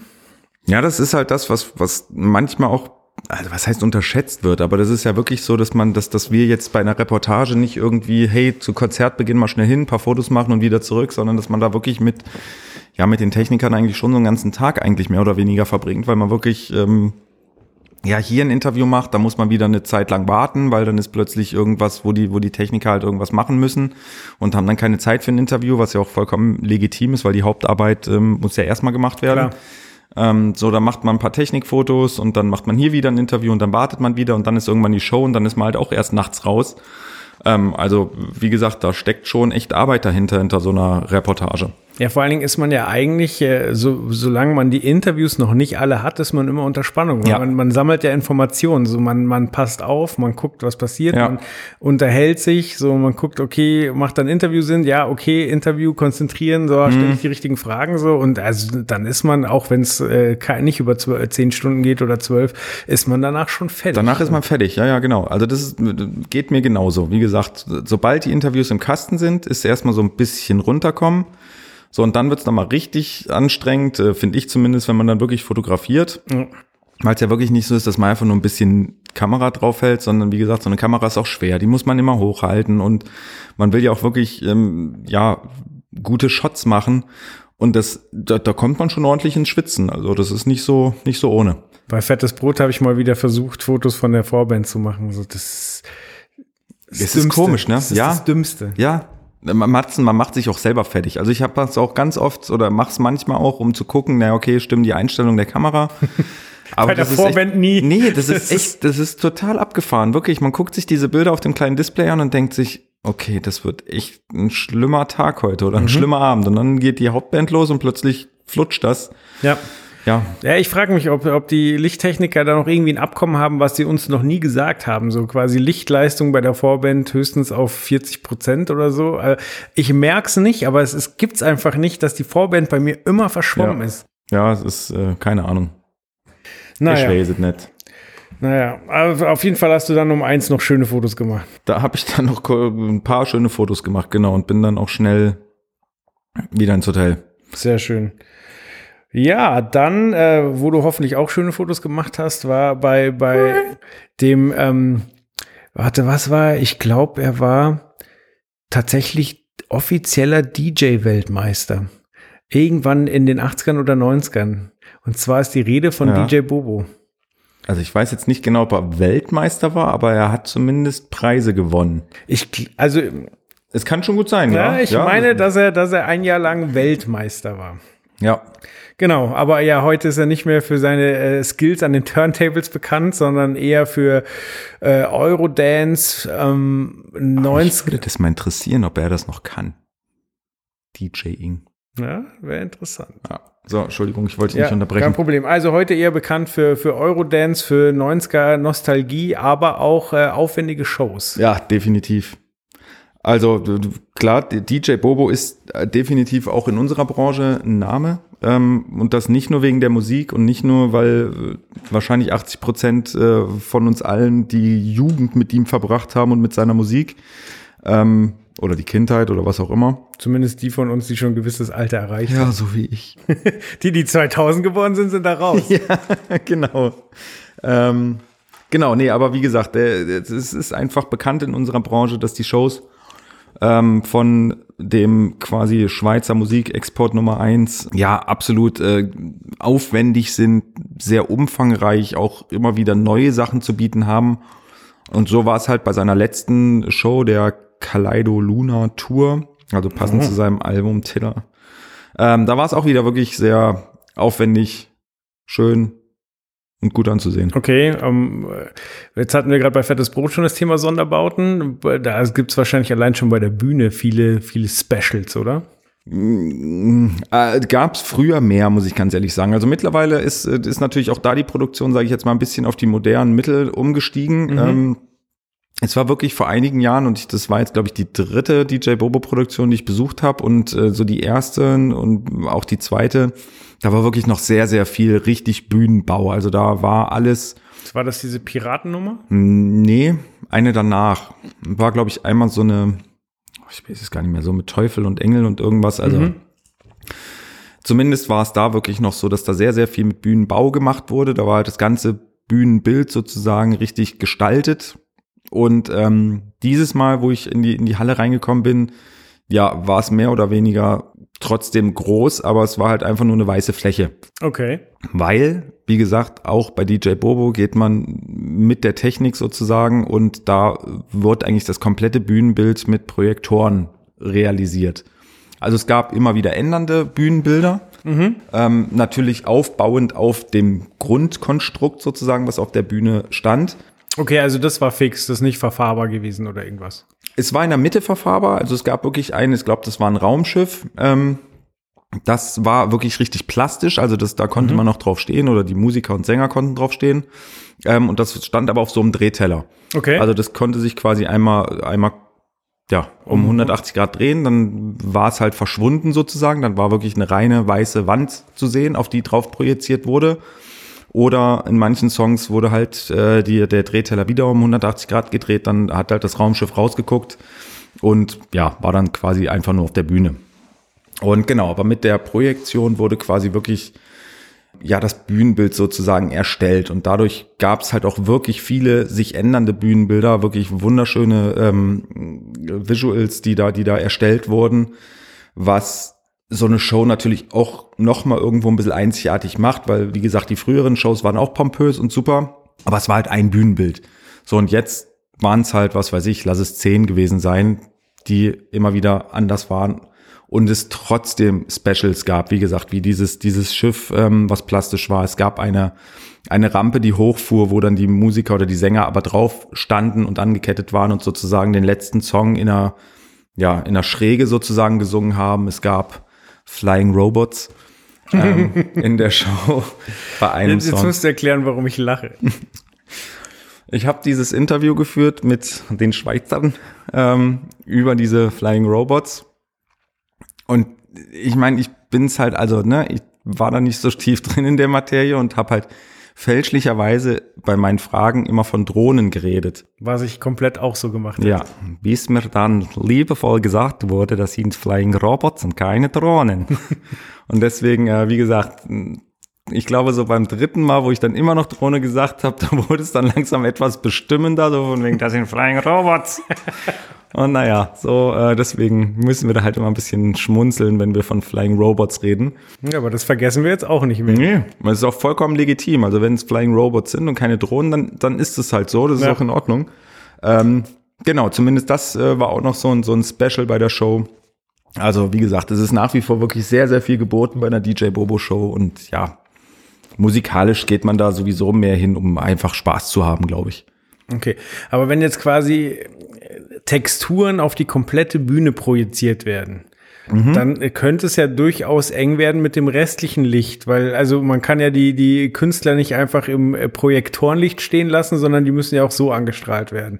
Ja, das ist halt das, was, was manchmal auch, also was heißt unterschätzt wird, aber das ist ja wirklich so, dass man, dass, dass wir jetzt bei einer Reportage nicht irgendwie, hey, zu Konzertbeginn mal schnell hin, ein paar Fotos machen und wieder zurück, sondern dass man da wirklich mit, ja, mit den Technikern eigentlich schon so einen ganzen Tag eigentlich mehr oder weniger verbringt, weil man wirklich, ähm, ja, hier ein Interview macht, da muss man wieder eine Zeit lang warten, weil dann ist plötzlich irgendwas, wo die, wo die Techniker halt irgendwas machen müssen und haben dann keine Zeit für ein Interview, was ja auch vollkommen legitim ist, weil die Hauptarbeit ähm, muss ja erstmal gemacht werden. Klar. Ähm, so, dann macht man ein paar Technikfotos und dann macht man hier wieder ein Interview und dann wartet man wieder und dann ist irgendwann die Show und dann ist man halt auch erst nachts raus. Ähm, also, wie gesagt, da steckt schon echt Arbeit dahinter, hinter so einer Reportage. Ja, vor allen Dingen ist man ja eigentlich, äh, so, solange man die Interviews noch nicht alle hat, ist man immer unter Spannung. Ja. Man, man sammelt ja Informationen, so man, man passt auf, man guckt, was passiert, Ja. man unterhält sich, so man guckt, okay, macht dann Interview Sinn, ja, okay, Interview konzentrieren, so Mhm. stelle ich die richtigen Fragen so und also dann ist man, auch wenn es äh, nicht über zwölf, zehn Stunden geht oder zwölf, ist man danach schon fertig. Danach ist man fertig, ja, ja, genau. Also das ist, geht mir genauso. Wie gesagt, sobald die Interviews im Kasten sind, ist erstmal so ein bisschen runterkommen. So, und dann wird's noch nochmal richtig anstrengend, äh, finde ich zumindest, wenn man dann wirklich fotografiert. Ja. Weil es ja wirklich nicht so ist, dass man einfach nur ein bisschen Kamera draufhält, sondern wie gesagt, so eine Kamera ist auch schwer. Die muss man immer hochhalten und man will ja auch wirklich, ähm, ja, gute Shots machen. Und das, da, da kommt man schon ordentlich ins Schwitzen. Also das ist nicht so, nicht so ohne. Bei Fettes Brot habe ich mal wieder versucht, Fotos von der Vorband zu machen. So, das, das Es ist komisch, ne? Das ist Ja. das Dümmste. Ja, man macht, man macht sich auch selber fertig. Also ich habe das auch ganz oft oder mach's manchmal auch, um zu gucken, na okay, stimmen die Einstellungen der Kamera. Aber Bei der das ist Vorband echt, nie. Nee, das Das ist echt, das ist total abgefahren. Wirklich, man guckt sich diese Bilder auf dem kleinen Display an und denkt sich, okay, das wird echt ein schlimmer Tag heute oder ein schlimmer Abend. Und dann geht die Hauptband los und plötzlich flutscht das. Ja. Ja, Ja, ich frage mich, ob, ob die Lichttechniker da noch irgendwie ein Abkommen haben, was sie uns noch nie gesagt haben. So quasi Lichtleistung bei der Vorband höchstens auf 40 Prozent oder so. Äh, Ich merk's nicht, aber es ist, gibt's einfach nicht, dass die Vorband bei mir immer verschwommen Ja. ist. ja, es ist äh, keine Ahnung. Ich Naja, weiß es nicht. naja, also auf jeden Fall hast du dann um eins noch schöne Fotos gemacht. Da habe ich dann noch ein paar schöne Fotos gemacht, genau, und bin dann auch schnell wieder ins Hotel. Sehr schön. Ja, dann, äh, wo du hoffentlich auch schöne Fotos gemacht hast, war bei, bei dem, ähm, warte, was war, er? ich glaube, er war tatsächlich offizieller DJ-Weltmeister. Irgendwann in den 80ern oder 90ern. Und zwar ist die Rede von Ja. DJ Bobo. Also ich weiß jetzt nicht genau, ob er Weltmeister war, aber er hat zumindest Preise gewonnen. Ich, also, Es kann schon gut sein, ja, ja. ich meine, dass er, dass er ein Jahr lang Weltmeister war. ja. Genau, aber ja, heute ist er nicht mehr für seine äh, Skills an den Turntables bekannt, sondern eher für äh, Eurodance, ähm, Mich 90. würde das mal interessieren, ob er das noch kann. DJing. Ja, wäre interessant. Ja. So, Entschuldigung, ich wollte dich Ja, nicht kein unterbrechen. Problem. Also heute eher bekannt für, für Eurodance, für 90er Nostalgie, aber auch äh, aufwendige Shows. Ja, definitiv. Also klar, DJ Bobo ist äh, definitiv auch in unserer Branche ein Name. Ähm, und das nicht nur wegen der Musik und nicht nur, weil äh, wahrscheinlich 80 Prozent äh, von uns allen die Jugend mit ihm verbracht haben und mit seiner Musik. Ähm, oder die Kindheit oder was auch immer. Zumindest die von uns, die schon ein gewisses Alter erreicht haben. Ja, so wie ich. Die, die 2000 geboren sind, sind da raus. ja, genau. Ähm, genau, nee, aber wie gesagt, der, es ist einfach bekannt in unserer Branche, dass die Shows ähm, von dem quasi Schweizer Musikexport Nummer eins ja absolut äh, aufwendig sind, sehr umfangreich, auch immer wieder neue Sachen zu bieten haben. Und so war es halt bei seiner letzten Show, der Kaleido Luna Tour, also passend zu seinem Album Tiller. Ähm, da war es auch wieder wirklich sehr aufwendig, schön und gut anzusehen. Okay, ähm, jetzt hatten wir gerade bei Fettes Brot schon das Thema Sonderbauten. Da gibt's wahrscheinlich allein schon bei der Bühne viele, viele Specials, oder? Äh, Gab es früher mehr, muss ich ganz ehrlich sagen. Also mittlerweile ist, äh, ist natürlich auch da die Produktion, sage ich jetzt mal, ein bisschen auf die modernen Mittel umgestiegen. Mhm. Ähm, es war wirklich vor einigen Jahren und ich, das war jetzt, glaube ich, die dritte DJ Bobo-Produktion, die ich besucht habe und äh, so die erste und auch die zweite. Da war wirklich noch sehr, sehr viel richtig Bühnenbau. Also da war alles. War das diese Piratennummer? Nee, eine danach. War, glaube ich, einmal so eine ich weiß es gar nicht mehr, so mit Teufel und Engel und irgendwas. Also mhm. zumindest war es da wirklich noch so, dass da sehr, sehr viel mit Bühnenbau gemacht wurde. Da war halt das ganze Bühnenbild sozusagen richtig gestaltet. Und ähm, dieses Mal, wo ich in die, in die Halle reingekommen bin, ja, war es mehr oder weniger trotzdem groß, aber es war halt einfach nur eine weiße Fläche. Okay. Weil, wie gesagt, auch bei DJ Bobo geht man mit der Technik sozusagen und da wird eigentlich das komplette Bühnenbild mit Projektoren realisiert. Also es gab immer wieder ändernde Bühnenbilder, mhm. ähm, natürlich aufbauend auf dem Grundkonstrukt sozusagen, was auf der Bühne stand. Okay, also das war fix, das ist nicht verfahrbar gewesen oder irgendwas. Es war in der Mitte verfahrbar, also es gab wirklich ein, ich glaube, das war ein Raumschiff. Ähm, das war wirklich richtig plastisch, also das, da konnte mhm. man noch drauf stehen oder die Musiker und Sänger konnten drauf stehen. Ähm, und das stand aber auf so einem Drehteller. Okay. Also das konnte sich quasi einmal, einmal ja, um 180 Grad drehen, dann war es halt verschwunden sozusagen, dann war wirklich eine reine weiße Wand zu sehen, auf die drauf projiziert wurde. Oder in manchen Songs wurde halt äh, die, der Drehteller wieder um 180 Grad gedreht, dann hat halt das Raumschiff rausgeguckt und ja, war dann quasi einfach nur auf der Bühne. Und genau, aber mit der Projektion wurde quasi wirklich ja das Bühnenbild sozusagen erstellt und dadurch gab es halt auch wirklich viele sich ändernde Bühnenbilder, wirklich wunderschöne ähm, Visuals, die da, die da erstellt wurden, was so eine Show natürlich auch noch mal irgendwo ein bisschen einzigartig macht, weil wie gesagt die früheren Shows waren auch pompös und super, aber es war halt ein Bühnenbild. So und jetzt waren es halt, was weiß ich, lass es zehn gewesen sein, die immer wieder anders waren und es trotzdem Specials gab, wie gesagt, wie dieses, dieses Schiff, ähm, was plastisch war. Es gab eine, eine Rampe, die hochfuhr, wo dann die Musiker oder die Sänger aber drauf standen und angekettet waren und sozusagen den letzten Song in einer, ja, in einer Schräge sozusagen gesungen haben. Es gab Flying Robots. ähm, in der Show bei einem jetzt, Song. Jetzt musst du erklären, warum ich lache. Ich habe dieses Interview geführt mit den Schweizern ähm, über diese Flying Robots und ich meine, ich bin's halt, also, ne, ich war da nicht so tief drin in der Materie und habe halt fälschlicherweise bei meinen Fragen immer von Drohnen geredet. Was ich komplett auch so gemacht habe. Ja, bis mir dann liebevoll gesagt wurde, das sind Flying Robots und keine Drohnen. und deswegen, äh, wie gesagt, ich glaube, so beim dritten Mal, wo ich dann immer noch Drohne gesagt habe, da wurde es dann langsam etwas bestimmender, so von wegen, das sind Flying Robots. Und naja, so äh, deswegen müssen wir da halt immer ein bisschen schmunzeln, wenn wir von Flying Robots reden. Ja, aber das vergessen wir jetzt auch nicht mehr. Nee, das ist auch vollkommen legitim. Also wenn es Flying Robots sind und keine Drohnen, dann, dann ist es halt so, das ist ja. auch in Ordnung. Ähm, genau, zumindest das äh, war auch noch so ein, so ein Special bei der Show. Also wie gesagt, es ist nach wie vor wirklich sehr, sehr viel geboten bei einer DJ Bobo Show und ja, musikalisch geht man da sowieso mehr hin, um einfach Spaß zu haben, glaube ich. Okay, aber wenn jetzt quasi Texturen auf die komplette Bühne projiziert werden, mhm. dann könnte es ja durchaus eng werden mit dem restlichen Licht, weil also man kann ja die, die Künstler nicht einfach im äh, Projektorenlicht stehen lassen, sondern die müssen ja auch so angestrahlt werden.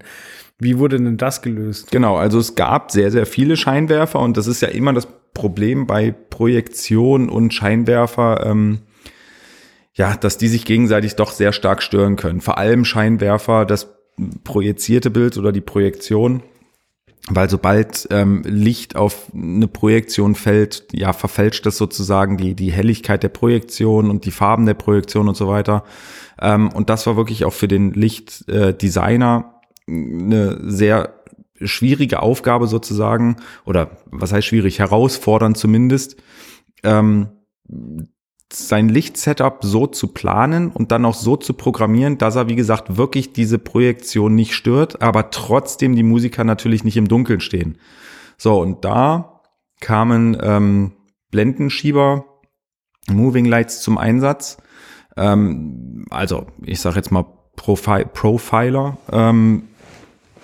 Wie wurde denn das gelöst? Genau, also es gab sehr, sehr viele Scheinwerfer und das ist ja immer das Problem bei Projektion und Scheinwerfer. Ähm, ja, dass die sich gegenseitig doch sehr stark stören können. Vor allem Scheinwerfer, das projizierte Bild oder die Projektion. Weil sobald ähm, Licht auf eine Projektion fällt, ja, verfälscht das sozusagen die, die Helligkeit der Projektion und die Farben der Projektion und so weiter. Ähm, und das war wirklich auch für den Lichtdesigner äh, eine sehr schwierige Aufgabe sozusagen, oder was heißt schwierig, herausfordernd zumindest, ähm, sein Lichtsetup so zu planen und dann auch so zu programmieren, dass er, wie gesagt, wirklich diese Projektion nicht stört, aber trotzdem die Musiker natürlich nicht im Dunkeln stehen. So, und da kamen ähm, Blendenschieber, Moving Lights zum Einsatz. Ähm, also, ich sage jetzt mal Profi Profiler, ähm,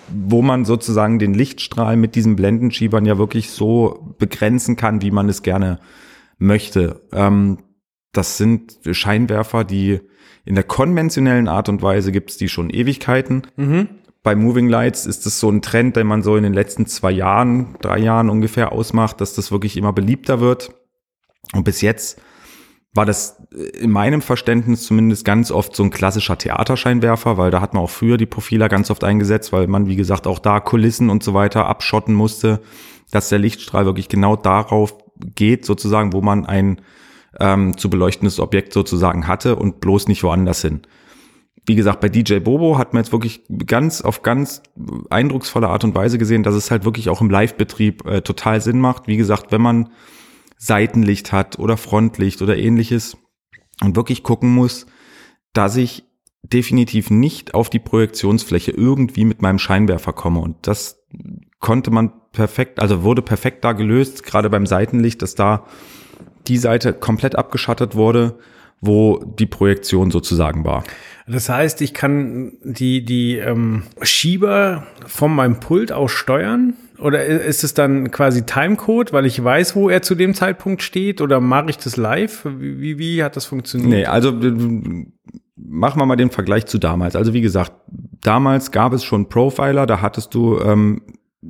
wo man sozusagen den Lichtstrahl mit diesen Blendenschiebern ja wirklich so begrenzen kann, wie man es gerne möchte. Ähm, das sind Scheinwerfer, die in der konventionellen Art und Weise gibt es die schon Ewigkeiten. Mhm. Bei Moving Lights ist es so ein Trend, den man so in den letzten zwei Jahren, drei Jahren ungefähr ausmacht, dass das wirklich immer beliebter wird. Und bis jetzt war das in meinem Verständnis zumindest ganz oft so ein klassischer Theaterscheinwerfer, weil da hat man auch früher die Profiler ganz oft eingesetzt, weil man, wie gesagt, auch da Kulissen und so weiter abschotten musste, dass der Lichtstrahl wirklich genau darauf geht, sozusagen, wo man ein ähm, zu beleuchtendes Objekt sozusagen hatte und bloß nicht woanders hin. Wie gesagt, bei DJ Bobo hat man jetzt wirklich ganz auf ganz eindrucksvolle Art und Weise gesehen, dass es halt wirklich auch im Live-Betrieb äh, total Sinn macht. Wie gesagt, wenn man Seitenlicht hat oder Frontlicht oder ähnliches und wirklich gucken muss, dass ich definitiv nicht auf die Projektionsfläche irgendwie mit meinem Scheinwerfer komme. Und das konnte man perfekt, also wurde perfekt da gelöst, gerade beim Seitenlicht, dass da die Seite komplett abgeschattet wurde, wo die Projektion sozusagen war. Das heißt, ich kann die, die ähm, Schieber von meinem Pult aus steuern? Oder ist es dann quasi Timecode, weil ich weiß, wo er zu dem Zeitpunkt steht? Oder mache ich das live? Wie, wie, wie hat das funktioniert? Nee, also äh, machen wir mal den Vergleich zu damals. Also wie gesagt, damals gab es schon Profiler, da hattest du ähm,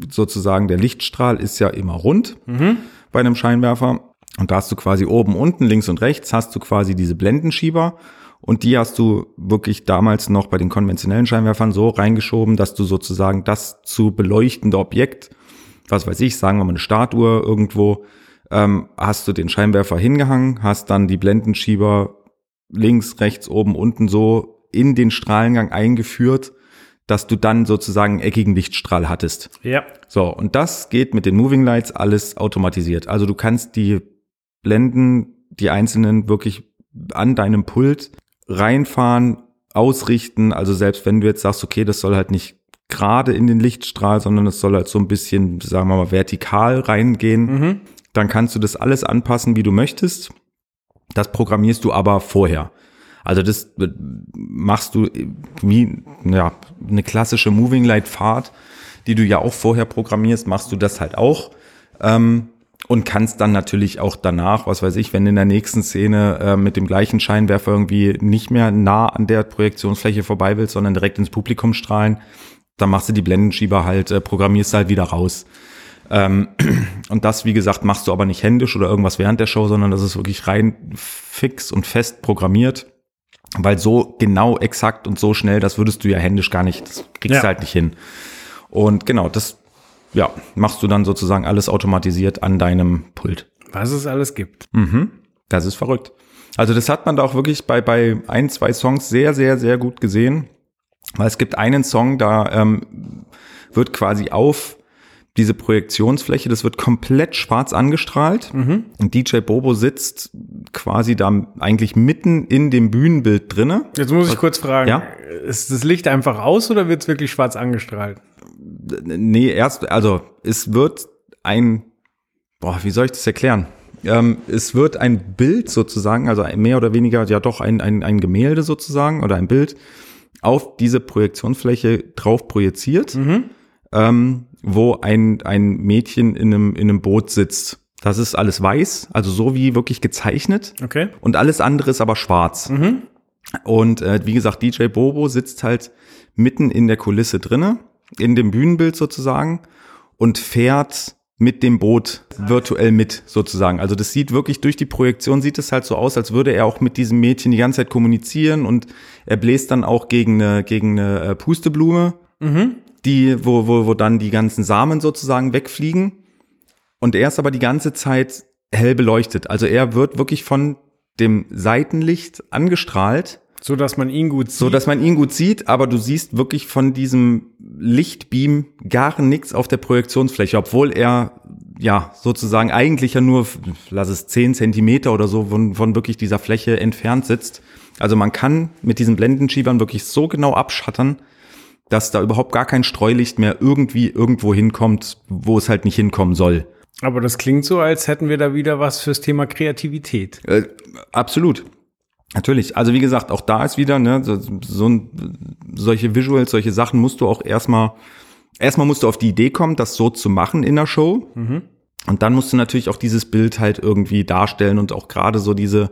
sozusagen, der Lichtstrahl ist ja immer rund Mhm. bei einem Scheinwerfer. Und da hast du quasi oben, unten, links und rechts hast du quasi diese Blendenschieber. Und die hast du wirklich damals noch bei den konventionellen Scheinwerfern so reingeschoben, dass du sozusagen das zu beleuchtende Objekt, was weiß ich, sagen wir mal eine Startuhr irgendwo, ähm, hast du den Scheinwerfer hingehangen, hast dann die Blendenschieber links, rechts, oben, unten so in den Strahlengang eingeführt, dass du dann sozusagen einen eckigen Lichtstrahl hattest. Ja. So, und das geht mit den Moving Lights alles automatisiert. Also du kannst die Blenden, die einzelnen wirklich an deinem Pult reinfahren, ausrichten. Also selbst wenn du jetzt sagst, okay, das soll halt nicht gerade in den Lichtstrahl, sondern es soll halt so ein bisschen, sagen wir mal, vertikal reingehen, Mhm. dann kannst du das alles anpassen, wie du möchtest. Das programmierst du aber vorher. Also das äh, machst du wie ja, eine klassische Moving Light Fahrt, die du ja auch vorher programmierst, machst du das halt auch. Ähm, und kannst dann natürlich auch danach, was weiß ich, wenn in der nächsten Szene äh, mit dem gleichen Scheinwerfer irgendwie nicht mehr nah an der Projektionsfläche vorbei willst, sondern direkt ins Publikum strahlen, dann machst du die Blendenschieber halt, äh, programmierst halt wieder raus. Ähm, und das, wie gesagt, machst du aber nicht händisch oder irgendwas während der Show, sondern das ist wirklich rein fix und fest programmiert. Weil so genau, exakt und so schnell, das würdest du ja händisch gar nicht, das kriegst Ja. du halt nicht hin. Und genau, das ja, machst du dann sozusagen alles automatisiert an deinem Pult. Was es alles gibt. Mhm. Das ist verrückt. Also das hat man da auch wirklich bei, bei ein, zwei Songs sehr, sehr, sehr gut gesehen. Weil es gibt einen Song, da ähm, wird quasi auf diese Projektionsfläche, das wird komplett schwarz angestrahlt. Und DJ Bobo sitzt quasi da eigentlich mitten in dem Bühnenbild drinne. Jetzt muss ich kurz fragen, Ja? ist das Licht einfach aus oder wird es wirklich schwarz angestrahlt? Nee, erst, also es wird ein, boah, wie soll ich das erklären? Ähm, es wird ein Bild sozusagen, also mehr oder weniger, ja doch ein, ein, ein Gemälde sozusagen oder ein Bild auf diese Projektionsfläche drauf projiziert, ähm, wo ein, ein Mädchen in einem, in einem Boot sitzt. Das ist alles weiß, also so wie wirklich gezeichnet. Okay. Und alles andere ist aber schwarz. Und äh, wie gesagt, DJ Bobo sitzt halt mitten in der Kulisse drinne, in dem Bühnenbild sozusagen, und fährt mit dem Boot virtuell mit sozusagen. Also das sieht wirklich durch die Projektion sieht es halt so aus, als würde er auch mit diesem Mädchen die ganze Zeit kommunizieren und er bläst dann auch gegen eine gegen eine äh, Pusteblume, die wo wo wo dann die ganzen Samen sozusagen wegfliegen. Und er ist aber die ganze Zeit hell beleuchtet. Also er wird wirklich von dem Seitenlicht angestrahlt, So dass man ihn gut sieht. so dass man ihn gut sieht, aber du siehst wirklich von diesem Lichtbeam gar nichts auf der Projektionsfläche, obwohl er ja sozusagen eigentlich ja nur, lass es 10 Zentimeter oder so von, von wirklich dieser Fläche entfernt sitzt. Also man kann mit diesen Blendenschiebern wirklich so genau abschattern, dass da überhaupt gar kein Streulicht mehr irgendwie irgendwo hinkommt, wo es halt nicht hinkommen soll. Aber das klingt so, als hätten wir da wieder was fürs Thema Kreativität. Äh, absolut. Natürlich. Also wie gesagt, auch da ist wieder, ne, so, so ein, solche Visuals, solche Sachen musst du auch erstmal erstmal musst du auf die Idee kommen, das so zu machen in der Show. Und dann musst du natürlich auch dieses Bild halt irgendwie darstellen und auch gerade so diese,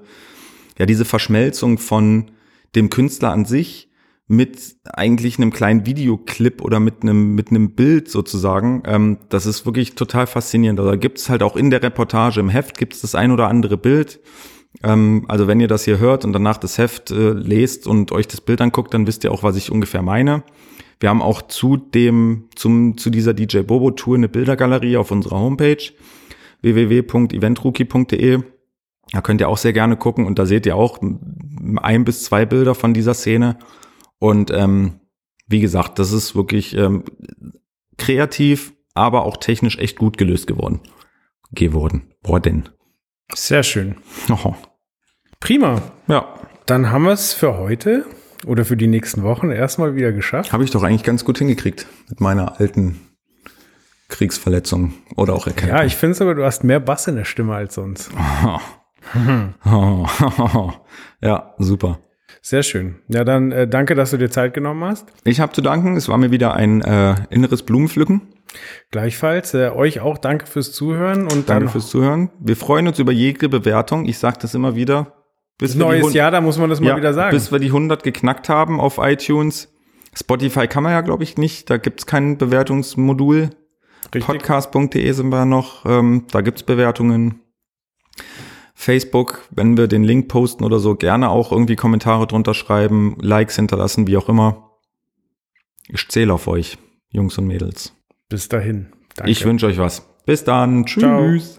ja, diese Verschmelzung von dem Künstler an sich mit eigentlich einem kleinen Videoclip oder mit einem, mit einem Bild sozusagen. Ähm, das ist wirklich total faszinierend. Also da gibt es halt auch in der Reportage im Heft gibt es das ein oder andere Bild. Ähm, also wenn ihr das hier hört und danach das Heft äh, lest und euch das Bild anguckt, dann wisst ihr auch, was ich ungefähr meine. Wir haben auch zu dem, zum, zu dieser DJ Bobo Tour eine Bildergalerie auf unserer Homepage www.eventrookie.de. Da könnt ihr auch sehr gerne gucken und da seht ihr auch ein bis zwei Bilder von dieser Szene. Und ähm, wie gesagt, das ist wirklich ähm, kreativ, aber auch technisch echt gut gelöst geworden. Geworden. Worden. Sehr schön. Oh. Prima. Ja, Dann haben wir es für heute oder für die nächsten Wochen erstmal wieder geschafft. habe ich doch eigentlich ganz gut hingekriegt mit meiner alten Kriegsverletzung oder auch Erkältung. Ja, ich finde es aber, du hast mehr Bass in der Stimme als sonst. ja, super. Sehr schön. Ja, dann äh, danke, dass du dir Zeit genommen hast. Ich habe zu danken. Es war mir wieder ein äh, inneres Blumenpflücken. Gleichfalls. Äh, euch auch danke fürs Zuhören und Danke fürs Zuhören. Wir freuen uns über jede Bewertung. Ich sage das immer wieder. Bis neues Jahr, da muss man das mal ja, wieder sagen. Bis wir die 100 geknackt haben auf iTunes. Spotify kann man ja, glaube ich, nicht. Da gibt's kein Bewertungsmodul. Podcast.de sind wir noch. Ähm, da gibt's Bewertungen. Facebook, wenn wir den Link posten oder so, gerne auch irgendwie Kommentare drunter schreiben, Likes hinterlassen, wie auch immer. Ich zähle auf euch, Jungs und Mädels. Bis dahin. Danke. Ich wünsche euch was. Bis dann. Ciao. Tschüss.